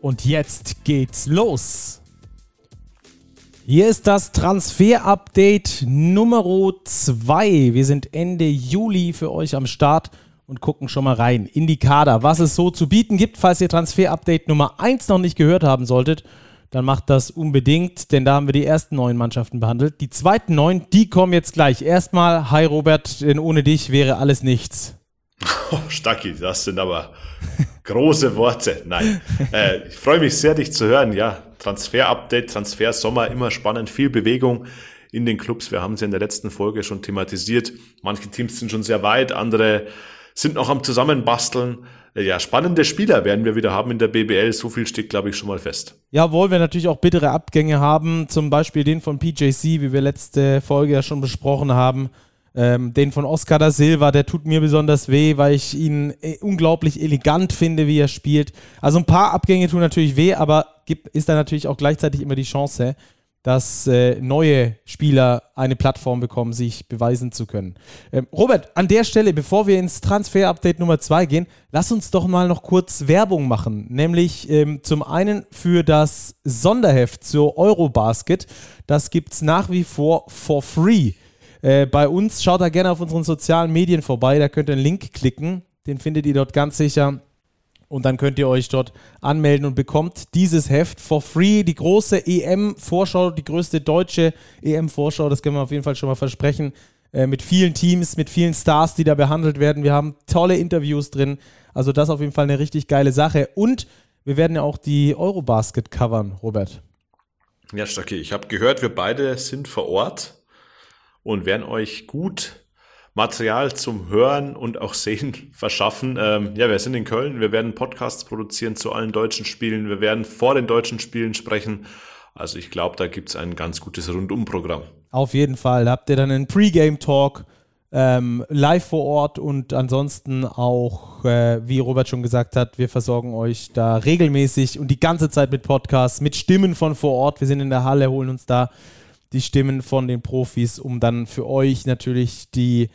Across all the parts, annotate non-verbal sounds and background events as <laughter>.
Und jetzt geht's los. Hier ist das Transfer-Update Nummer 2. Wir sind Ende Juli für euch am Start und gucken schon mal rein in die Kader, was es so zu bieten gibt. Falls ihr Transfer-Update Nummer 1 noch nicht gehört haben solltet, dann macht das unbedingt, denn da haben wir die ersten neun Mannschaften behandelt. Die zweiten neun, die kommen jetzt gleich. Erstmal, hi Robert, denn ohne dich wäre alles nichts. Oh, <laughs> Stacki, das sind aber große Worte. Nein, äh, ich freue mich sehr, dich zu hören. Ja, Transfer-Update, Transfer-Sommer, immer spannend, viel Bewegung in den Clubs. Wir haben ja in der letzten Folge schon thematisiert. Manche Teams sind schon sehr weit, andere sind noch am Zusammenbasteln. Äh, ja, spannende Spieler werden wir wieder haben in der BBL. So viel steht, glaube ich, schon mal fest. Ja, obwohl wir natürlich auch bittere Abgänge haben. Zum Beispiel den von PJC, wie wir letzte Folge ja schon besprochen haben. Ähm, den von Oscar da Silva, der tut mir besonders weh, weil ich ihn äh, unglaublich elegant finde, wie er spielt. Also ein paar Abgänge tun natürlich weh, aber gibt, ist da natürlich auch gleichzeitig immer die Chance, dass äh, neue Spieler eine Plattform bekommen, sich beweisen zu können. Ähm, Robert, an der Stelle, bevor wir ins Transfer-Update Nummer 2 gehen, lass uns doch mal noch kurz Werbung machen. Nämlich ähm, zum einen für das Sonderheft zur Eurobasket. Das gibt es nach wie vor for free. Äh, bei uns schaut da gerne auf unseren sozialen Medien vorbei. Da könnt ihr einen Link klicken. Den findet ihr dort ganz sicher und dann könnt ihr euch dort anmelden und bekommt dieses Heft for free. Die große EM-Vorschau, die größte deutsche EM-Vorschau, das können wir auf jeden Fall schon mal versprechen. Äh, mit vielen Teams, mit vielen Stars, die da behandelt werden. Wir haben tolle Interviews drin. Also das auf jeden Fall eine richtig geile Sache. Und wir werden ja auch die Eurobasket covern, Robert. Ja, Stacki, ich habe gehört, wir beide sind vor Ort und werden euch gut Material zum Hören und auch Sehen <laughs> verschaffen. Ähm, ja, wir sind in Köln, wir werden Podcasts produzieren zu allen deutschen Spielen, wir werden vor den deutschen Spielen sprechen. Also ich glaube, da gibt es ein ganz gutes Rundumprogramm. Auf jeden Fall. Da habt ihr dann einen Pre-Game-Talk ähm, live vor Ort und ansonsten auch, äh, wie Robert schon gesagt hat, wir versorgen euch da regelmäßig und die ganze Zeit mit Podcasts, mit Stimmen von vor Ort. Wir sind in der Halle, holen uns da die Stimmen von den Profis, um dann für euch natürlich die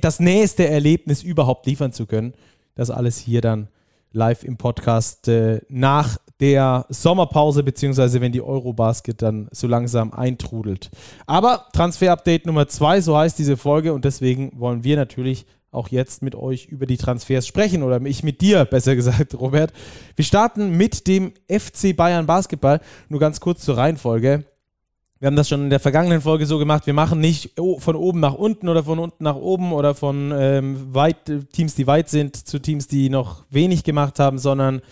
das nächste Erlebnis überhaupt liefern zu können. Das alles hier dann live im Podcast äh, nach der Sommerpause, beziehungsweise wenn die Eurobasket dann so langsam eintrudelt. Aber Transfer-Update Nummer zwei, so heißt diese Folge und deswegen wollen wir natürlich auch jetzt mit euch über die Transfers sprechen oder ich mit dir, besser gesagt, <laughs> Robert. Wir starten mit dem FC Bayern Basketball. Nur ganz kurz zur Reihenfolge. Wir haben das schon in der vergangenen Folge so gemacht. Wir machen nicht von oben nach unten oder von unten nach oben oder von ähm, weit, Teams, die weit sind, zu Teams, die noch wenig gemacht haben, sondern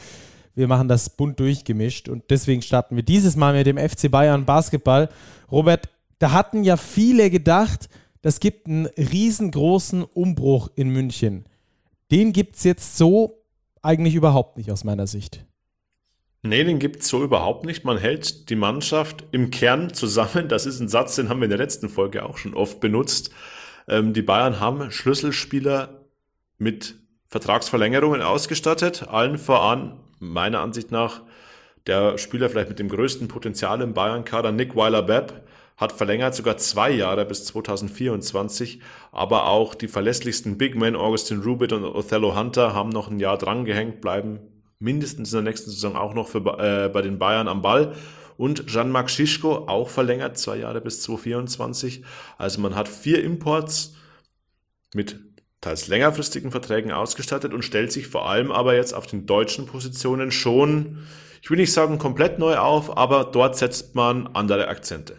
wir machen das bunt durchgemischt. Und deswegen starten wir dieses Mal mit dem FC Bayern Basketball. Robert, da hatten ja viele gedacht, das gibt einen riesengroßen Umbruch in München. Den gibt es jetzt so eigentlich überhaupt nicht aus meiner Sicht. Nee, den gibt's so überhaupt nicht. Man hält die Mannschaft im Kern zusammen. Das ist ein Satz, den haben wir in der letzten Folge auch schon oft benutzt. Ähm, die Bayern haben Schlüsselspieler mit Vertragsverlängerungen ausgestattet. Allen voran, meiner Ansicht nach, der Spieler vielleicht mit dem größten Potenzial im Bayern-Kader, Nick Weiler-Bepp, hat verlängert sogar zwei Jahre bis 2024. Aber auch die verlässlichsten Big Men, Augustin Rubit und Othello Hunter, haben noch ein Jahr drangehängt, bleiben mindestens in der nächsten Saison auch noch für, äh, bei den Bayern am Ball. Und Jean-Marc Schischko auch verlängert, zwei Jahre bis 2024. Also man hat vier Imports mit teils längerfristigen Verträgen ausgestattet und stellt sich vor allem aber jetzt auf den deutschen Positionen schon, ich will nicht sagen komplett neu auf, aber dort setzt man andere Akzente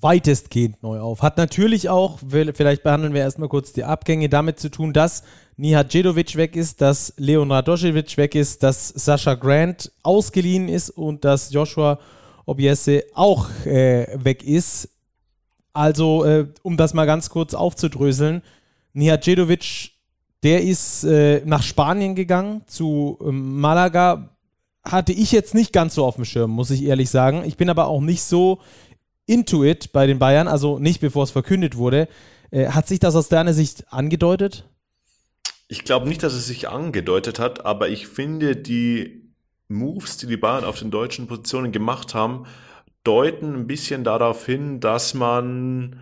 weitestgehend neu auf. Hat natürlich auch, vielleicht behandeln wir erstmal kurz die Abgänge, damit zu tun, dass Nihat Djedovic weg ist, dass Leon Radosevic weg ist, dass Sascha Grant ausgeliehen ist und dass Joshua Obiese auch äh, weg ist. Also, äh, um das mal ganz kurz aufzudröseln, Nihat Djedovic, der ist äh, nach Spanien gegangen, zu ähm, Malaga, hatte ich jetzt nicht ganz so auf dem Schirm, muss ich ehrlich sagen. Ich bin aber auch nicht so into it bei den Bayern, also nicht bevor es verkündet wurde. Äh, hat sich das aus deiner Sicht angedeutet? Ich glaube nicht, dass es sich angedeutet hat, aber ich finde, die Moves, die die Bayern auf den deutschen Positionen gemacht haben, deuten ein bisschen darauf hin, dass man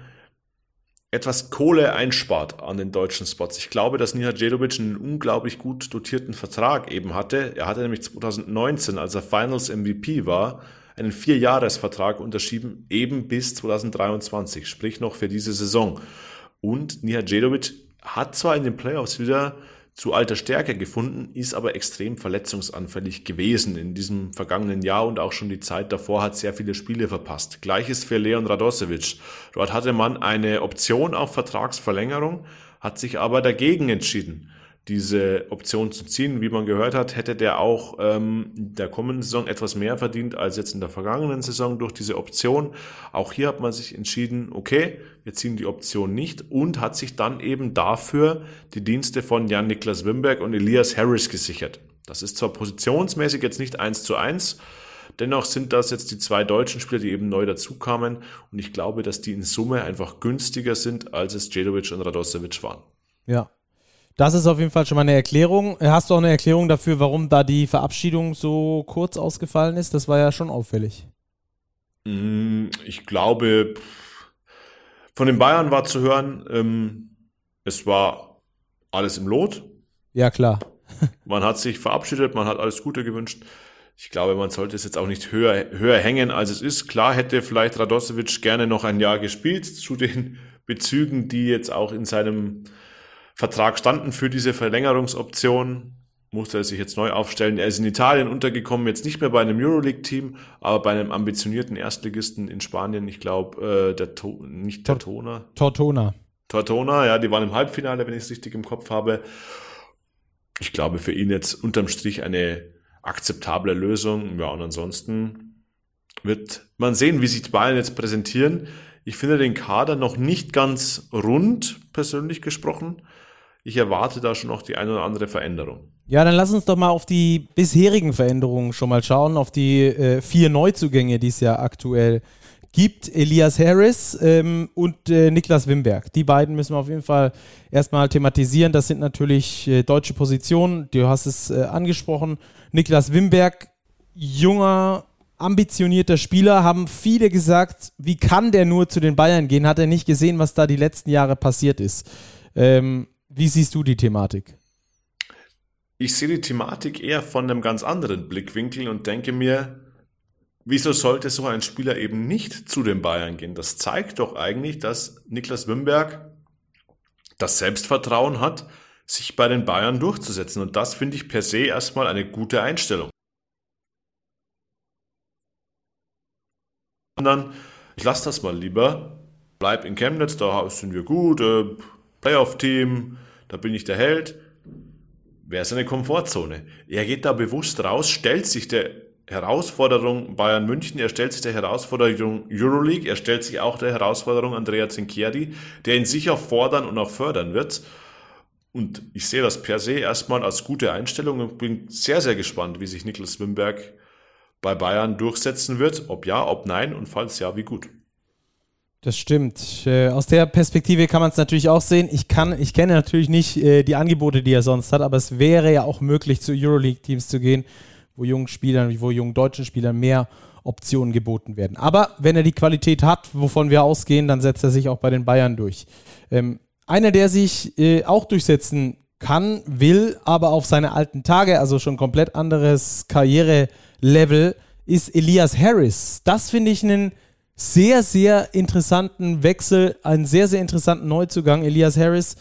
etwas Kohle einspart an den deutschen Spots. Ich glaube, dass Nina Djedovic einen unglaublich gut dotierten Vertrag eben hatte. Er hatte nämlich 2019, als er Finals MVP war, einen Vierjahresvertrag unterschrieben, eben bis 2023, sprich noch für diese Saison. Und Nina Djedovic hat zwar in den Playoffs wieder zu alter Stärke gefunden, ist aber extrem verletzungsanfällig gewesen in diesem vergangenen Jahr und auch schon die Zeit davor hat sehr viele Spiele verpasst. Gleiches für Leon Radosevic. Dort hatte man eine Option auf Vertragsverlängerung, hat sich aber dagegen entschieden diese Option zu ziehen. Wie man gehört hat, hätte der auch ähm, der kommenden Saison etwas mehr verdient als jetzt in der vergangenen Saison durch diese Option. Auch hier hat man sich entschieden, okay, wir ziehen die Option nicht und hat sich dann eben dafür die Dienste von Jan-Niklas Wimberg und Elias Harris gesichert. Das ist zwar positionsmäßig jetzt nicht eins zu eins, Dennoch sind das jetzt die zwei deutschen Spieler, die eben neu dazukamen. Und ich glaube, dass die in Summe einfach günstiger sind, als es Jedovic und Radosevic waren. Ja, das ist auf jeden Fall schon mal eine Erklärung. Hast du auch eine Erklärung dafür, warum da die Verabschiedung so kurz ausgefallen ist? Das war ja schon auffällig. Mm, ich glaube, von den Bayern war zu hören, ähm, es war alles im Lot. Ja, klar. <laughs> man hat sich verabschiedet, man hat alles Gute gewünscht. Ich glaube, man sollte es jetzt auch nicht höher, höher hängen, als es ist. Klar hätte vielleicht Radosevic gerne noch ein Jahr gespielt zu den <laughs> Bezügen, die jetzt auch in seinem Vertrag standen für diese Verlängerungsoption. Musste er sich jetzt neu aufstellen. Er ist in Italien untergekommen, jetzt nicht mehr bei einem Euroleague-Team, aber bei einem ambitionierten Erstligisten in Spanien. Ich glaube, äh, der to nicht der Tona. Tortona. Tortona, ja, die waren im Halbfinale, wenn ich es richtig im Kopf habe. Ich glaube, für ihn jetzt unterm Strich eine akzeptable Lösung. Ja, und ansonsten wird man sehen, wie sich die Bayern jetzt präsentieren. Ich finde den Kader noch nicht ganz rund, persönlich gesprochen ich erwarte da schon noch die eine oder andere Veränderung. Ja, dann lass uns doch mal auf die bisherigen Veränderungen schon mal schauen, auf die äh, vier Neuzugänge, die es ja aktuell gibt. Elias Harris ähm, und äh, Niklas Wimberg. Die beiden müssen wir auf jeden Fall erstmal thematisieren. Das sind natürlich äh, deutsche Positionen. Du hast es äh, angesprochen. Niklas Wimberg, junger, ambitionierter Spieler, haben viele gesagt, wie kann der nur zu den Bayern gehen? Hat er nicht gesehen, was da die letzten Jahre passiert ist? Ähm, wie siehst du die Thematik? Ich sehe die Thematik eher von einem ganz anderen Blickwinkel und denke mir, wieso sollte so ein Spieler eben nicht zu den Bayern gehen? Das zeigt doch eigentlich, dass Niklas Wimberg das Selbstvertrauen hat, sich bei den Bayern durchzusetzen. Und das finde ich per se erstmal eine gute Einstellung. Dann, ich lasse das mal lieber, bleib in Chemnitz, da sind wir gut, äh, Playoff-Team, da bin ich der Held. Wäre seine Komfortzone. Er geht da bewusst raus, stellt sich der Herausforderung Bayern München, er stellt sich der Herausforderung Euroleague, er stellt sich auch der Herausforderung Andrea Zinchieri, der ihn sicher fordern und auch fördern wird. Und ich sehe das per se erstmal als gute Einstellung und bin sehr, sehr gespannt, wie sich Niklas Wimberg bei Bayern durchsetzen wird. Ob ja, ob nein und falls ja, wie gut. Das stimmt. Äh, aus der Perspektive kann man es natürlich auch sehen. Ich kann, ich kenne natürlich nicht äh, die Angebote, die er sonst hat, aber es wäre ja auch möglich, zu Euroleague-Teams zu gehen, wo jungen Spielern, wo jungen deutschen Spielern mehr Optionen geboten werden. Aber wenn er die Qualität hat, wovon wir ausgehen, dann setzt er sich auch bei den Bayern durch. Ähm, einer, der sich äh, auch durchsetzen kann, will, aber auf seine alten Tage, also schon komplett anderes Karrierelevel, ist Elias Harris. Das finde ich einen sehr, sehr interessanten Wechsel, einen sehr, sehr interessanten Neuzugang. Elias Harris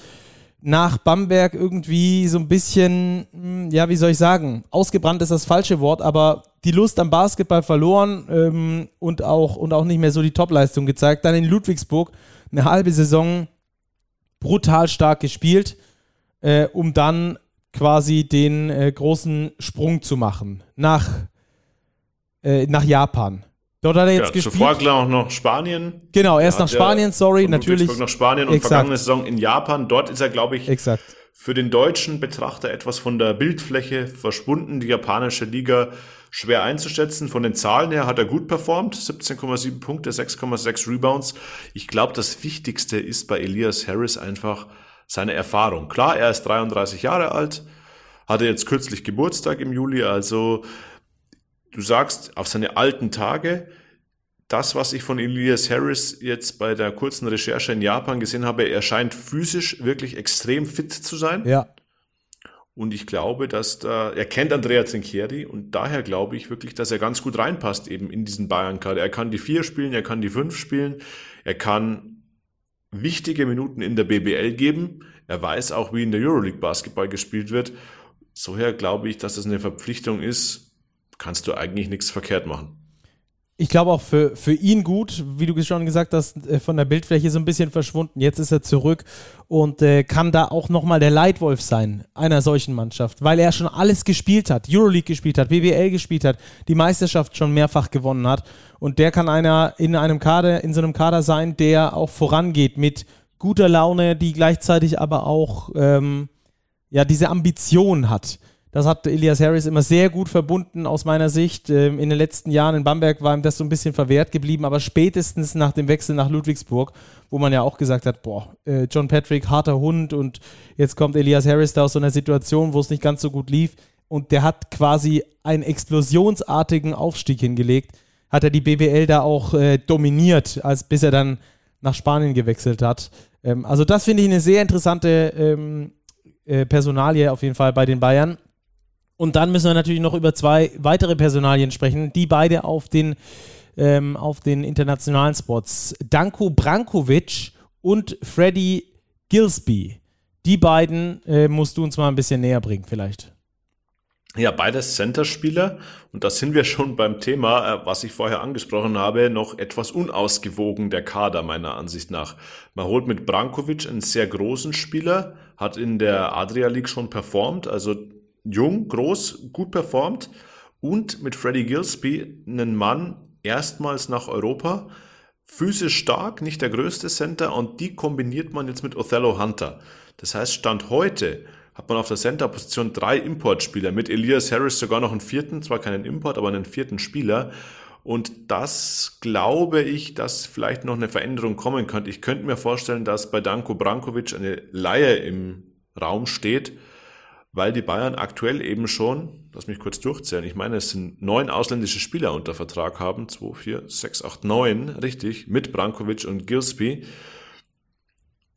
nach Bamberg irgendwie so ein bisschen, hm, ja, wie soll ich sagen, ausgebrannt ist das falsche Wort, aber die Lust am Basketball verloren ähm, und, auch, und auch nicht mehr so die Topleistung gezeigt. Dann in Ludwigsburg eine halbe Saison brutal stark gespielt, äh, um dann quasi den äh, großen Sprung zu machen nach, äh, nach Japan. Dort hat er jetzt ja, gespielt. Zuvor auch noch Spanien. Genau, erst nach Spanien, sorry, natürlich. nach Spanien und Exakt. vergangene Saison in Japan. Dort ist er, glaube ich, Exakt. Für den deutschen Betrachter etwas von der Bildfläche verschwunden. Die japanische Liga schwer einzuschätzen. Von den Zahlen her hat er gut performt. 17,7 Punkte, 6,6 Rebounds. Ich glaube, das Wichtigste ist bei Elias Harris einfach seine Erfahrung. Klar, er ist 33 Jahre alt, hatte jetzt kürzlich Geburtstag im Juli, also du sagst auf seine alten Tage, das, was ich von Elias Harris jetzt bei der kurzen Recherche in Japan gesehen habe, er scheint physisch wirklich extrem fit zu sein. Ja. Und ich glaube, dass da, er kennt Andrea Trinchieri und daher glaube ich wirklich, dass er ganz gut reinpasst eben in diesen Bayern-Kader. Er kann die vier spielen, er kann die fünf spielen, er kann wichtige Minuten in der BBL geben. Er weiß auch, wie in der Euroleague Basketball gespielt wird. Soher glaube ich, dass das eine Verpflichtung ist, kannst du eigentlich nichts verkehrt machen ich glaube auch für, für ihn gut, wie du schon gesagt hast, äh, von der Bildfläche so ein bisschen verschwunden. Jetzt ist er zurück und äh, kann da auch nochmal der Leitwolf sein einer solchen Mannschaft, weil er schon alles gespielt hat, Euroleague gespielt hat, BBL gespielt hat, die Meisterschaft schon mehrfach gewonnen hat und der kann einer in einem Kader, in so einem Kader sein, der auch vorangeht mit guter Laune, die gleichzeitig aber auch ähm, ja diese Ambition hat das hat Elias Harris immer sehr gut verbunden aus meiner Sicht. Ähm, in den letzten Jahren in Bamberg war ihm das so ein bisschen verwehrt geblieben, aber spätestens nach dem Wechsel nach Ludwigsburg, wo man ja auch gesagt hat, boah, äh, John Patrick, harter Hund und jetzt kommt Elias Harris da aus so einer Situation, wo es nicht ganz so gut lief und der hat quasi einen explosionsartigen Aufstieg hingelegt, hat er die BBL da auch äh, dominiert, als bis er dann nach Spanien gewechselt hat. Ähm, also das finde ich eine sehr interessante ähm, äh, Personalie auf jeden Fall bei den Bayern. Und dann müssen wir natürlich noch über zwei weitere Personalien sprechen, die beide auf den, ähm, auf den internationalen Spots. Danko Brankovic und Freddy Gilsby. Die beiden äh, musst du uns mal ein bisschen näher bringen, vielleicht. Ja, beides Center-Spieler. Und da sind wir schon beim Thema, äh, was ich vorher angesprochen habe, noch etwas unausgewogen der Kader meiner Ansicht nach. Man holt mit Brankovic einen sehr großen Spieler, hat in der Adria League schon performt, also jung, groß, gut performt und mit Freddie Gillespie einen Mann erstmals nach Europa, physisch stark, nicht der größte Center und die kombiniert man jetzt mit Othello Hunter. Das heißt, Stand heute hat man auf der Center-Position drei Importspieler, mit Elias Harris sogar noch einen vierten, zwar keinen Import, aber einen vierten Spieler. Und das glaube ich, dass vielleicht noch eine Veränderung kommen könnte. Ich könnte mir vorstellen, dass bei Danko Brankovic eine Laie im Raum steht, weil die Bayern aktuell eben schon, lass mich kurz durchzählen, ich meine, es sind neun ausländische Spieler unter Vertrag haben, zwei, vier, sechs, acht, neun, richtig, mit Brankovic und Gillespie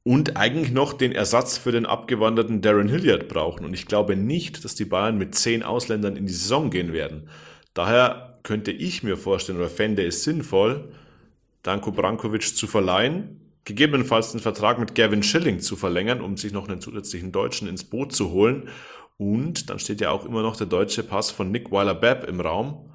und eigentlich noch den Ersatz für den abgewanderten Darren Hilliard brauchen. Und ich glaube nicht, dass die Bayern mit zehn Ausländern in die Saison gehen werden. Daher könnte ich mir vorstellen oder fände es sinnvoll, Danko Brankovic zu verleihen, gegebenenfalls den Vertrag mit Gavin Schilling zu verlängern, um sich noch einen zusätzlichen Deutschen ins Boot zu holen. Und dann steht ja auch immer noch der deutsche Pass von Nick Weiler-Bepp im Raum.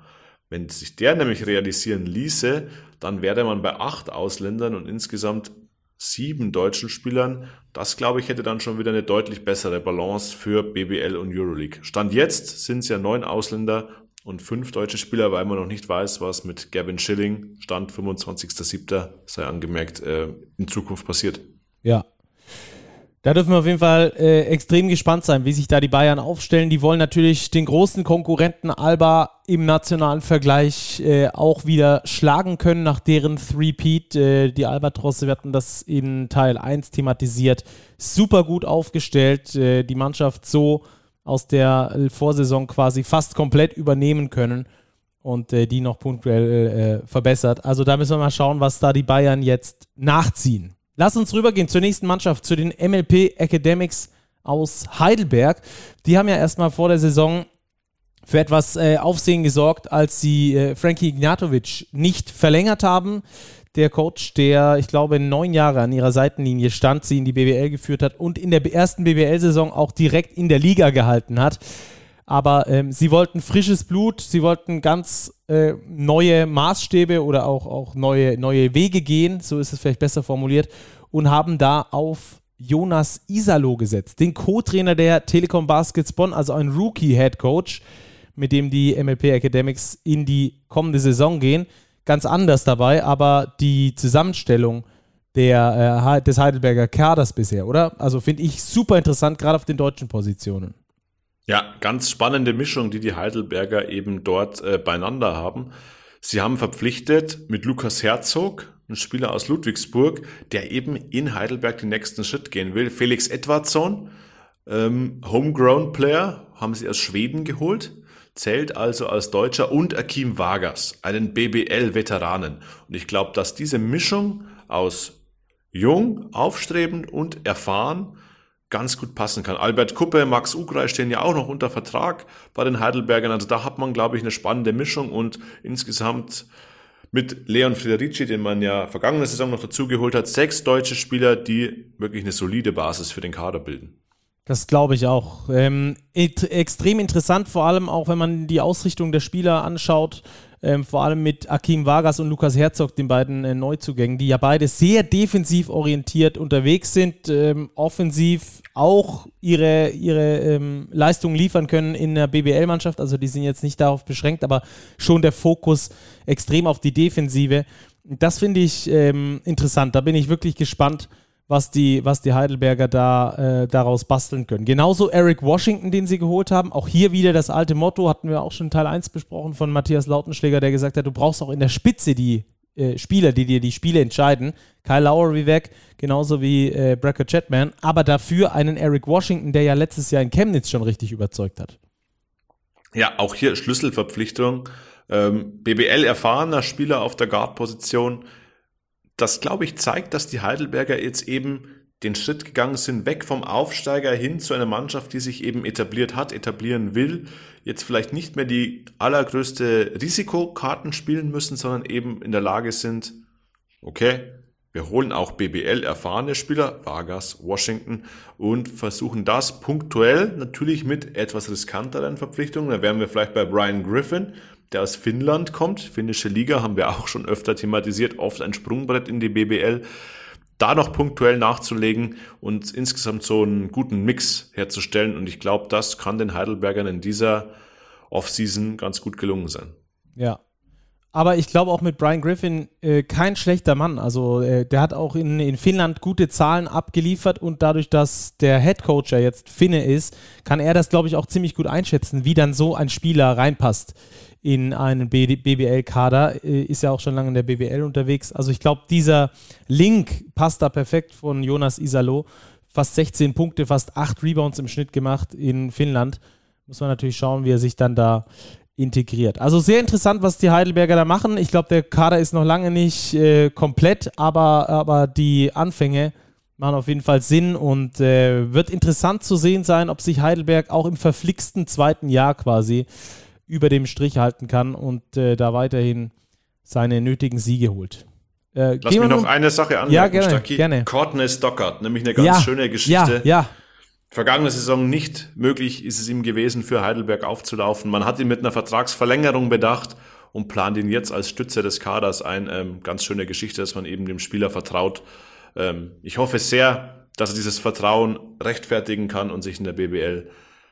Wenn sich der nämlich realisieren ließe, dann wäre man bei acht Ausländern und insgesamt sieben deutschen Spielern. Das, glaube ich, hätte dann schon wieder eine deutlich bessere Balance für BBL und Euroleague. Stand jetzt sind es ja neun Ausländer und fünf deutsche Spieler, weil man noch nicht weiß, was mit Gavin Schilling, Stand 25.07. sei angemerkt, äh, in Zukunft passiert. Ja. Da dürfen wir auf jeden Fall äh, extrem gespannt sein, wie sich da die Bayern aufstellen. Die wollen natürlich den großen Konkurrenten Alba im nationalen Vergleich äh, auch wieder schlagen können nach deren Three-Peat. Äh, die Albatrosse, wir hatten das in Teil 1 thematisiert, super gut aufgestellt. Äh, die Mannschaft so aus der Vorsaison quasi fast komplett übernehmen können und äh, die noch punktuell äh, verbessert. Also da müssen wir mal schauen, was da die Bayern jetzt nachziehen. Lass uns rübergehen zur nächsten Mannschaft, zu den MLP Academics aus Heidelberg. Die haben ja erstmal vor der Saison für etwas äh, Aufsehen gesorgt, als sie äh, Frankie Ignatovic nicht verlängert haben der Coach, der, ich glaube, neun Jahre an ihrer Seitenlinie stand, sie in die BBL geführt hat und in der ersten BBL-Saison auch direkt in der Liga gehalten hat. Aber ähm, sie wollten frisches Blut, sie wollten ganz äh, neue Maßstäbe oder auch, auch neue, neue Wege gehen, so ist es vielleicht besser formuliert, und haben da auf Jonas Isalo gesetzt, den Co-Trainer der Telekom Baskets Bonn, also ein Rookie-Head Coach, mit dem die MLP Academics in die kommende Saison gehen ganz anders dabei, aber die Zusammenstellung der, äh, des Heidelberger Kaders bisher, oder? Also finde ich super interessant, gerade auf den deutschen Positionen. Ja, ganz spannende Mischung, die die Heidelberger eben dort äh, beieinander haben. Sie haben verpflichtet mit Lukas Herzog, ein Spieler aus Ludwigsburg, der eben in Heidelberg den nächsten Schritt gehen will. Felix Edwardsson, ähm, Homegrown Player, haben sie aus Schweden geholt, zählt also als Deutscher und Akim Vargas, einen BBL-Veteranen. Und ich glaube, dass diese Mischung aus jung, aufstrebend und erfahren ganz gut passen kann. Albert Kuppe, Max Ugrei stehen ja auch noch unter Vertrag bei den Heidelbergern. Also da hat man, glaube ich, eine spannende Mischung und insgesamt mit Leon Federici, den man ja vergangene Saison noch dazugeholt hat, sechs deutsche Spieler, die wirklich eine solide Basis für den Kader bilden. Das glaube ich auch. Ähm, extrem interessant, vor allem auch, wenn man die Ausrichtung der Spieler anschaut. Ähm, vor allem mit Akim Vargas und Lukas Herzog, den beiden äh, Neuzugängen, die ja beide sehr defensiv orientiert unterwegs sind, ähm, offensiv auch ihre, ihre ähm, Leistungen liefern können in der BBL-Mannschaft. Also die sind jetzt nicht darauf beschränkt, aber schon der Fokus extrem auf die Defensive. Das finde ich ähm, interessant. Da bin ich wirklich gespannt, was die, was die Heidelberger da äh, daraus basteln können. Genauso Eric Washington, den sie geholt haben. Auch hier wieder das alte Motto, hatten wir auch schon Teil 1 besprochen von Matthias Lautenschläger, der gesagt hat, du brauchst auch in der Spitze die äh, Spieler, die dir die Spiele entscheiden. Kyle Lowry weg, genauso wie äh, Brecker Chatman, aber dafür einen Eric Washington, der ja letztes Jahr in Chemnitz schon richtig überzeugt hat. Ja, auch hier Schlüsselverpflichtung. Ähm, BBL erfahrener Spieler auf der Guard-Position das, glaube ich, zeigt, dass die Heidelberger jetzt eben den Schritt gegangen sind, weg vom Aufsteiger hin zu einer Mannschaft, die sich eben etabliert hat, etablieren will, jetzt vielleicht nicht mehr die allergrößte Risikokarten spielen müssen, sondern eben in der Lage sind, okay, wir holen auch BBL erfahrene Spieler, Vargas, Washington und versuchen das punktuell natürlich mit etwas riskanteren Verpflichtungen. Da wären wir vielleicht bei Brian Griffin, der aus Finnland kommt. Finnische Liga haben wir auch schon öfter thematisiert, oft ein Sprungbrett in die BBL. Da noch punktuell nachzulegen und insgesamt so einen guten Mix herzustellen. Und ich glaube, das kann den Heidelbergern in dieser Offseason ganz gut gelungen sein. Ja, aber ich glaube auch mit Brian Griffin äh, kein schlechter Mann. Also äh, der hat auch in, in Finnland gute Zahlen abgeliefert und dadurch, dass der Head Coach ja jetzt Finne ist, kann er das, glaube ich, auch ziemlich gut einschätzen, wie dann so ein Spieler reinpasst in einen BBL-Kader, äh, ist ja auch schon lange in der BBL unterwegs. Also ich glaube, dieser Link passt da perfekt von Jonas Isalo. Fast 16 Punkte, fast 8 Rebounds im Schnitt gemacht in Finnland. Muss man natürlich schauen, wie er sich dann da integriert. Also sehr interessant, was die Heidelberger da machen. Ich glaube, der Kader ist noch lange nicht äh, komplett, aber, aber die Anfänge machen auf jeden Fall Sinn und äh, wird interessant zu sehen sein, ob sich Heidelberg auch im verflixten zweiten Jahr quasi über dem Strich halten kann und äh, da weiterhin seine nötigen Siege holt. Äh, Lass mich noch eine Sache anmerken, ja, gerne, Stacki. gerne. Courtney Stockard, nämlich eine ganz ja, schöne Geschichte. Ja, ja. Vergangene Saison nicht möglich ist es ihm gewesen, für Heidelberg aufzulaufen. Man hat ihn mit einer Vertragsverlängerung bedacht und plant ihn jetzt als Stütze des Kaders ein. Ähm, ganz schöne Geschichte, dass man eben dem Spieler vertraut. Ähm, ich hoffe sehr, dass er dieses Vertrauen rechtfertigen kann und sich in der BBL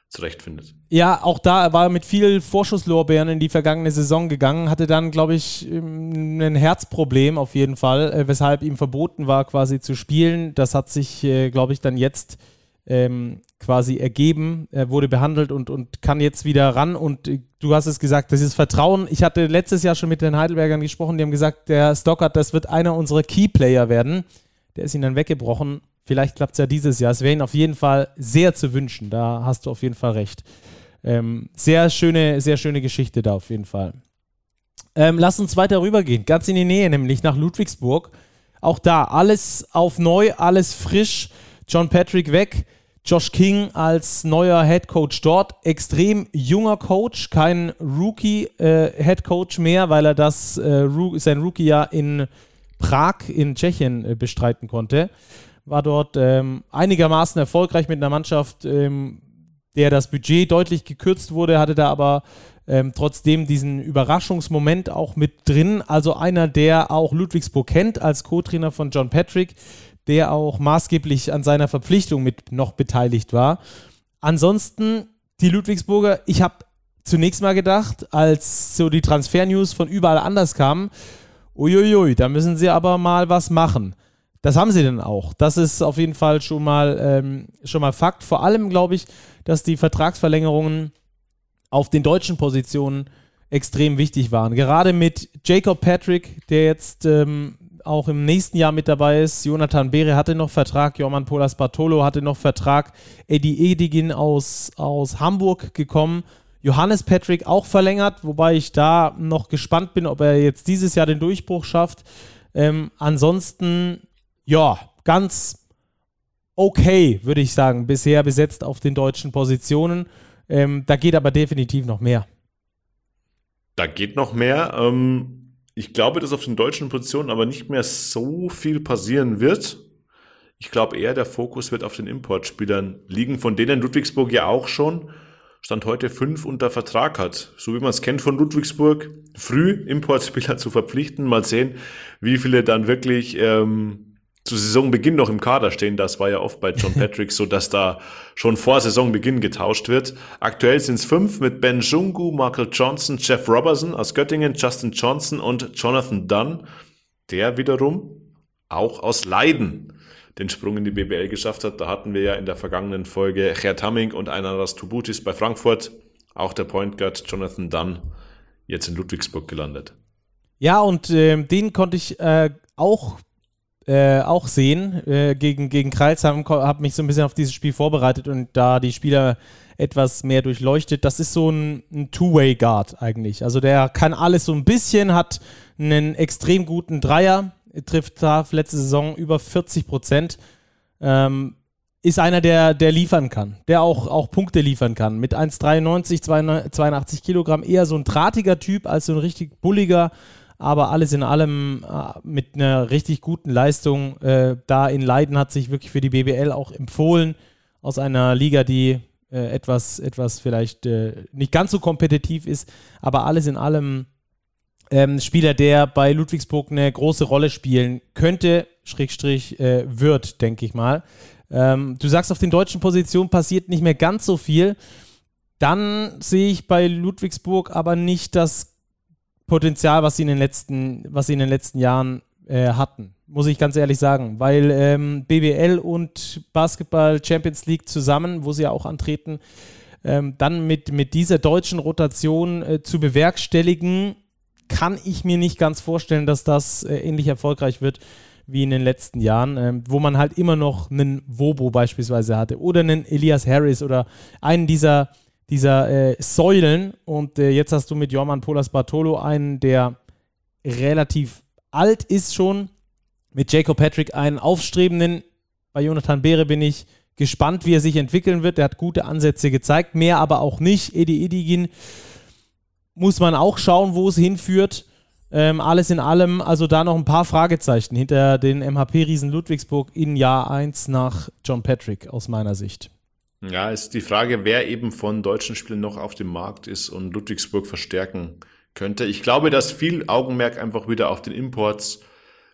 zurechtfindet. Ja, auch da war er mit viel Vorschusslorbeeren in die vergangene Saison gegangen, hatte dann, glaube ich, ähm, ein Herzproblem auf jeden Fall, äh, weshalb ihm verboten war, quasi zu spielen. Das hat sich, äh, glaube ich, dann jetzt ähm, quasi ergeben. Er wurde behandelt und, und kann jetzt wieder ran. Und äh, du hast es gesagt, das ist Vertrauen. Ich hatte letztes Jahr schon mit den Heidelbergern gesprochen, die haben gesagt, der Stockert, das wird einer unserer Keyplayer werden. Der ist ihnen dann weggebrochen Vielleicht klappt es ja dieses Jahr. Es wäre ihnen auf jeden Fall sehr zu wünschen. Da hast du auf jeden Fall recht. Ähm, sehr schöne, sehr schöne Geschichte da auf jeden Fall. Ähm, lass uns weiter rübergehen. Ganz in die Nähe, nämlich nach Ludwigsburg. Auch da alles auf neu, alles frisch. John Patrick weg. Josh King als neuer Head Coach dort. Extrem junger Coach, kein Rookie-Head äh, Coach mehr, weil er das äh, sein Rookie-Jahr in Prag in Tschechien äh, bestreiten konnte war dort ähm, einigermaßen erfolgreich mit einer Mannschaft, ähm, der das Budget deutlich gekürzt wurde, hatte da aber ähm, trotzdem diesen Überraschungsmoment auch mit drin. Also einer, der auch Ludwigsburg kennt als Co-Trainer von John Patrick, der auch maßgeblich an seiner Verpflichtung mit noch beteiligt war. Ansonsten die Ludwigsburger, ich habe zunächst mal gedacht, als so die Transfer-News von überall anders kamen, uiuiui, da müssen sie aber mal was machen. Das haben sie dann auch. Das ist auf jeden Fall schon mal, ähm, schon mal Fakt. Vor allem glaube ich, dass die Vertragsverlängerungen auf den deutschen Positionen extrem wichtig waren. Gerade mit Jacob Patrick, der jetzt ähm, auch im nächsten Jahr mit dabei ist. Jonathan Beere hatte noch Vertrag, Jorman Polas Bartolo hatte noch Vertrag, Eddie Edigin aus, aus Hamburg gekommen. Johannes Patrick auch verlängert, wobei ich da noch gespannt bin, ob er jetzt dieses Jahr den Durchbruch schafft. Ähm, ansonsten, ja, ganz okay, würde ich sagen, bisher besetzt auf den deutschen Positionen. Ähm, da geht aber definitiv noch mehr. Da geht noch mehr. Ähm, ich glaube, dass auf den deutschen Positionen aber nicht mehr so viel passieren wird. Ich glaube eher, der Fokus wird auf den Importspielern liegen, von denen Ludwigsburg ja auch schon Stand heute fünf unter Vertrag hat. So wie man es kennt von Ludwigsburg, früh Importspieler <laughs> zu verpflichten. Mal sehen, wie viele dann wirklich ähm, zu Saisonbeginn noch im Kader stehen. Das war ja oft bei John <laughs> Patrick so, dass da schon vor Saisonbeginn getauscht wird. Aktuell sind es fünf mit Ben Jungu, Michael Johnson, Jeff Robertson aus Göttingen, Justin Johnson und Jonathan Dunn, der wiederum auch aus Leiden den Sprung in die BBL geschafft hat. Da hatten wir ja in der vergangenen Folge Gerd Hamming und Einaras Tubutis bei Frankfurt. Auch der Point Guard Jonathan Dunn jetzt in Ludwigsburg gelandet. Ja, und äh, den konnte ich äh, auch äh, auch sehen äh, gegen, gegen Kreilsheim, habe mich so ein bisschen auf dieses Spiel vorbereitet und da die Spieler etwas mehr durchleuchtet. Das ist so ein, ein Two-Way-Guard eigentlich. Also der kann alles so ein bisschen, hat einen extrem guten Dreier, trifft da letzte Saison über 40 Prozent. Ähm, ist einer, der, der liefern kann, der auch, auch Punkte liefern kann. Mit 1,93, 82 Kilogramm, eher so ein drahtiger Typ als so ein richtig bulliger aber alles in allem äh, mit einer richtig guten Leistung. Äh, da in Leiden hat sich wirklich für die BBL auch empfohlen, aus einer Liga, die äh, etwas, etwas vielleicht äh, nicht ganz so kompetitiv ist, aber alles in allem ähm, Spieler, der bei Ludwigsburg eine große Rolle spielen könnte, Schrägstrich äh, wird, denke ich mal. Ähm, du sagst, auf den deutschen Positionen passiert nicht mehr ganz so viel. Dann sehe ich bei Ludwigsburg aber nicht das Potenzial, was sie in den letzten, was sie in den letzten Jahren äh, hatten. Muss ich ganz ehrlich sagen. Weil ähm, BBL und Basketball Champions League zusammen, wo sie ja auch antreten, ähm, dann mit, mit dieser deutschen Rotation äh, zu bewerkstelligen, kann ich mir nicht ganz vorstellen, dass das äh, ähnlich erfolgreich wird wie in den letzten Jahren, ähm, wo man halt immer noch einen Wobo beispielsweise hatte oder einen Elias Harris oder einen dieser dieser äh, Säulen. Und äh, jetzt hast du mit Jorman Polas Bartolo einen, der relativ alt ist schon. Mit Jacob Patrick einen aufstrebenden. Bei Jonathan Beere bin ich gespannt, wie er sich entwickeln wird. Der hat gute Ansätze gezeigt, mehr aber auch nicht. Edi Edigin muss man auch schauen, wo es hinführt. Ähm, alles in allem, also da noch ein paar Fragezeichen hinter den MHP-Riesen Ludwigsburg in Jahr 1 nach John Patrick aus meiner Sicht. Ja, ist die Frage, wer eben von deutschen Spielen noch auf dem Markt ist und Ludwigsburg verstärken könnte. Ich glaube, dass viel Augenmerk einfach wieder auf den Imports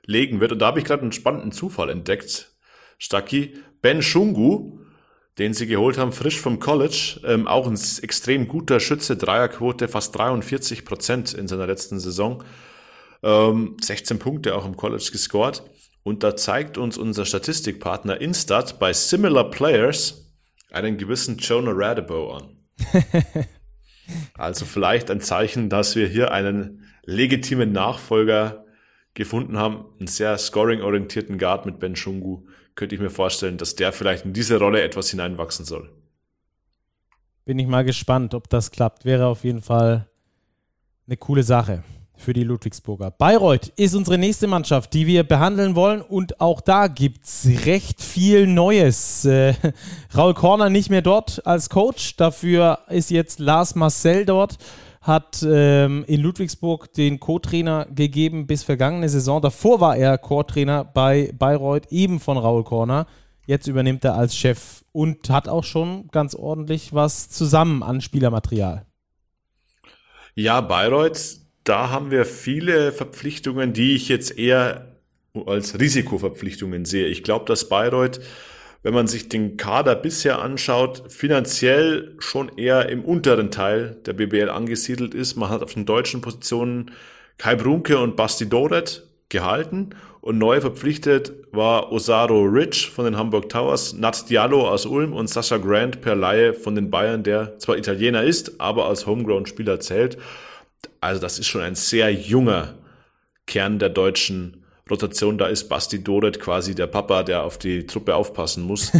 legen wird. Und da habe ich gerade einen spannenden Zufall entdeckt. Stacki, Ben Shungu, den sie geholt haben, frisch vom College, ähm, auch ein extrem guter Schütze, Dreierquote, fast 43 Prozent in seiner letzten Saison. Ähm, 16 Punkte auch im College gescored. Und da zeigt uns unser Statistikpartner Instat bei Similar Players, einen gewissen Jonah Radebo an. <laughs> also vielleicht ein Zeichen, dass wir hier einen legitimen Nachfolger gefunden haben, einen sehr scoring-orientierten Guard mit Ben Shungu, könnte ich mir vorstellen, dass der vielleicht in diese Rolle etwas hineinwachsen soll. Bin ich mal gespannt, ob das klappt. Wäre auf jeden Fall eine coole Sache für die Ludwigsburger. Bayreuth ist unsere nächste Mannschaft, die wir behandeln wollen und auch da gibt es recht viel Neues. Äh, Raul Korner nicht mehr dort als Coach, dafür ist jetzt Lars Marcel dort, hat ähm, in Ludwigsburg den Co-Trainer gegeben bis vergangene Saison. Davor war er Co-Trainer bei Bayreuth, eben von Raul Korner. Jetzt übernimmt er als Chef und hat auch schon ganz ordentlich was zusammen an Spielermaterial. Ja, Bayreuth da haben wir viele Verpflichtungen, die ich jetzt eher als Risikoverpflichtungen sehe. Ich glaube, dass Bayreuth, wenn man sich den Kader bisher anschaut, finanziell schon eher im unteren Teil der BBL angesiedelt ist. Man hat auf den deutschen Positionen Kai Brunke und Basti Doret, gehalten und neu verpflichtet war Osaro Rich von den Hamburg Towers, Nat Diallo aus Ulm und Sascha Grant per Laie von den Bayern, der zwar Italiener ist, aber als Homegrown-Spieler zählt. Also das ist schon ein sehr junger Kern der deutschen Rotation. Da ist Basti Doret quasi der Papa, der auf die Truppe aufpassen muss.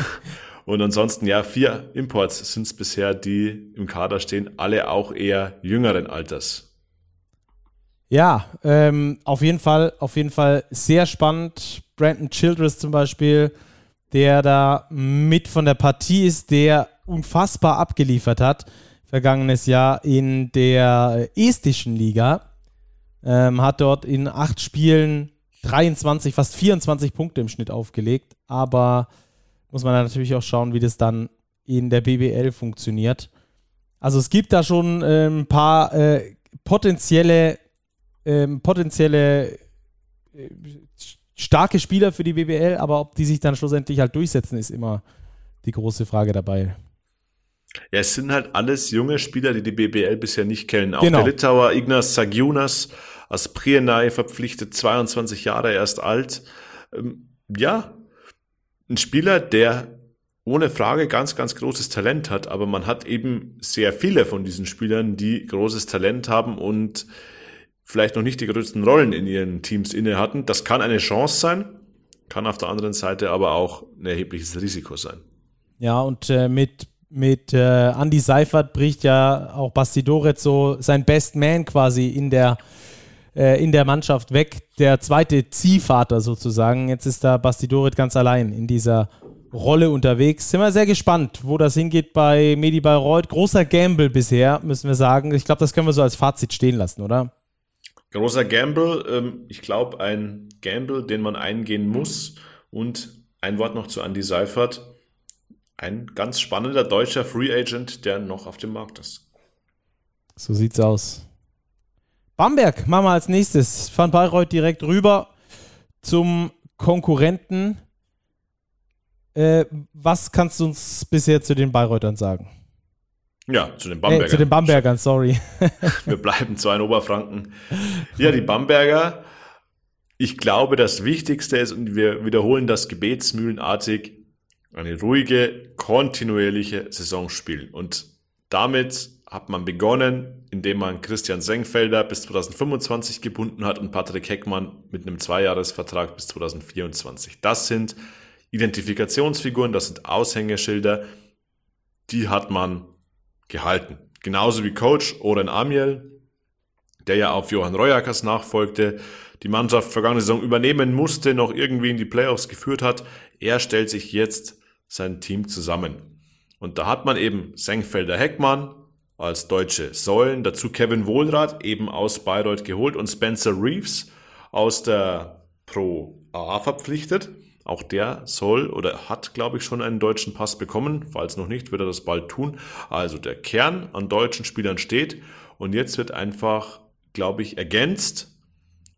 <laughs> und ansonsten, ja, vier Imports sind es bisher, die im Kader stehen, alle auch eher jüngeren Alters. Ja, ähm, auf jeden Fall, auf jeden Fall sehr spannend. Brandon Childress zum Beispiel, der da mit von der Partie ist, der unfassbar abgeliefert hat vergangenes Jahr in der estischen Liga. Ähm, hat dort in acht Spielen 23, fast 24 Punkte im Schnitt aufgelegt. Aber muss man natürlich auch schauen, wie das dann in der BBL funktioniert. Also es gibt da schon äh, ein paar äh, potenzielle, äh, potenzielle starke Spieler für die BBL, aber ob die sich dann schlussendlich halt durchsetzen, ist immer die große Frage dabei. Ja, es sind halt alles junge Spieler, die die BBL bisher nicht kennen. Auch genau. der Litauer Ignas Sagiunas aus Prienai verpflichtet, 22 Jahre erst alt. Ähm, ja, ein Spieler, der ohne Frage ganz, ganz großes Talent hat, aber man hat eben sehr viele von diesen Spielern, die großes Talent haben und vielleicht noch nicht die größten Rollen in ihren Teams inne hatten. Das kann eine Chance sein, kann auf der anderen Seite aber auch ein erhebliches Risiko sein. Ja, und äh, mit mit äh, Andy Seifert bricht ja auch Basti Doret so sein Best Man quasi in der, äh, in der Mannschaft weg. Der zweite Ziehvater sozusagen. Jetzt ist da Basti Doret ganz allein in dieser Rolle unterwegs. Sind wir sehr gespannt, wo das hingeht bei Medi Bayreuth. Großer Gamble bisher, müssen wir sagen. Ich glaube, das können wir so als Fazit stehen lassen, oder? Großer Gamble. Ähm, ich glaube, ein Gamble, den man eingehen muss. Und ein Wort noch zu Andy Seifert ein ganz spannender deutscher Free Agent, der noch auf dem Markt ist. So sieht's aus. Bamberg machen wir als nächstes. Van Bayreuth direkt rüber zum Konkurrenten. Äh, was kannst du uns bisher zu den Bayreutern sagen? Ja, zu den Bambergern. Äh, zu den Bambergern, sorry. <laughs> Wir bleiben zu einem Oberfranken. Ja, die Bamberger. Ich glaube, das Wichtigste ist, und wir wiederholen das gebetsmühlenartig, eine ruhige, kontinuierliche Saison spielen. Und damit hat man begonnen, indem man Christian Sengfelder bis 2025 gebunden hat und Patrick Heckmann mit einem Zweijahresvertrag bis 2024. Das sind Identifikationsfiguren, das sind Aushängeschilder, die hat man gehalten. Genauso wie Coach Oren Amiel, der ja auf Johann Reuerkers nachfolgte, die Mannschaft vergangene Saison übernehmen musste, noch irgendwie in die Playoffs geführt hat. Er stellt sich jetzt sein Team zusammen. Und da hat man eben Senkfelder Heckmann als deutsche Säulen, dazu Kevin Wohlrath eben aus Bayreuth geholt und Spencer Reeves aus der Pro A verpflichtet. Auch der soll oder hat, glaube ich, schon einen deutschen Pass bekommen. Falls noch nicht, wird er das bald tun. Also der Kern an deutschen Spielern steht und jetzt wird einfach, glaube ich, ergänzt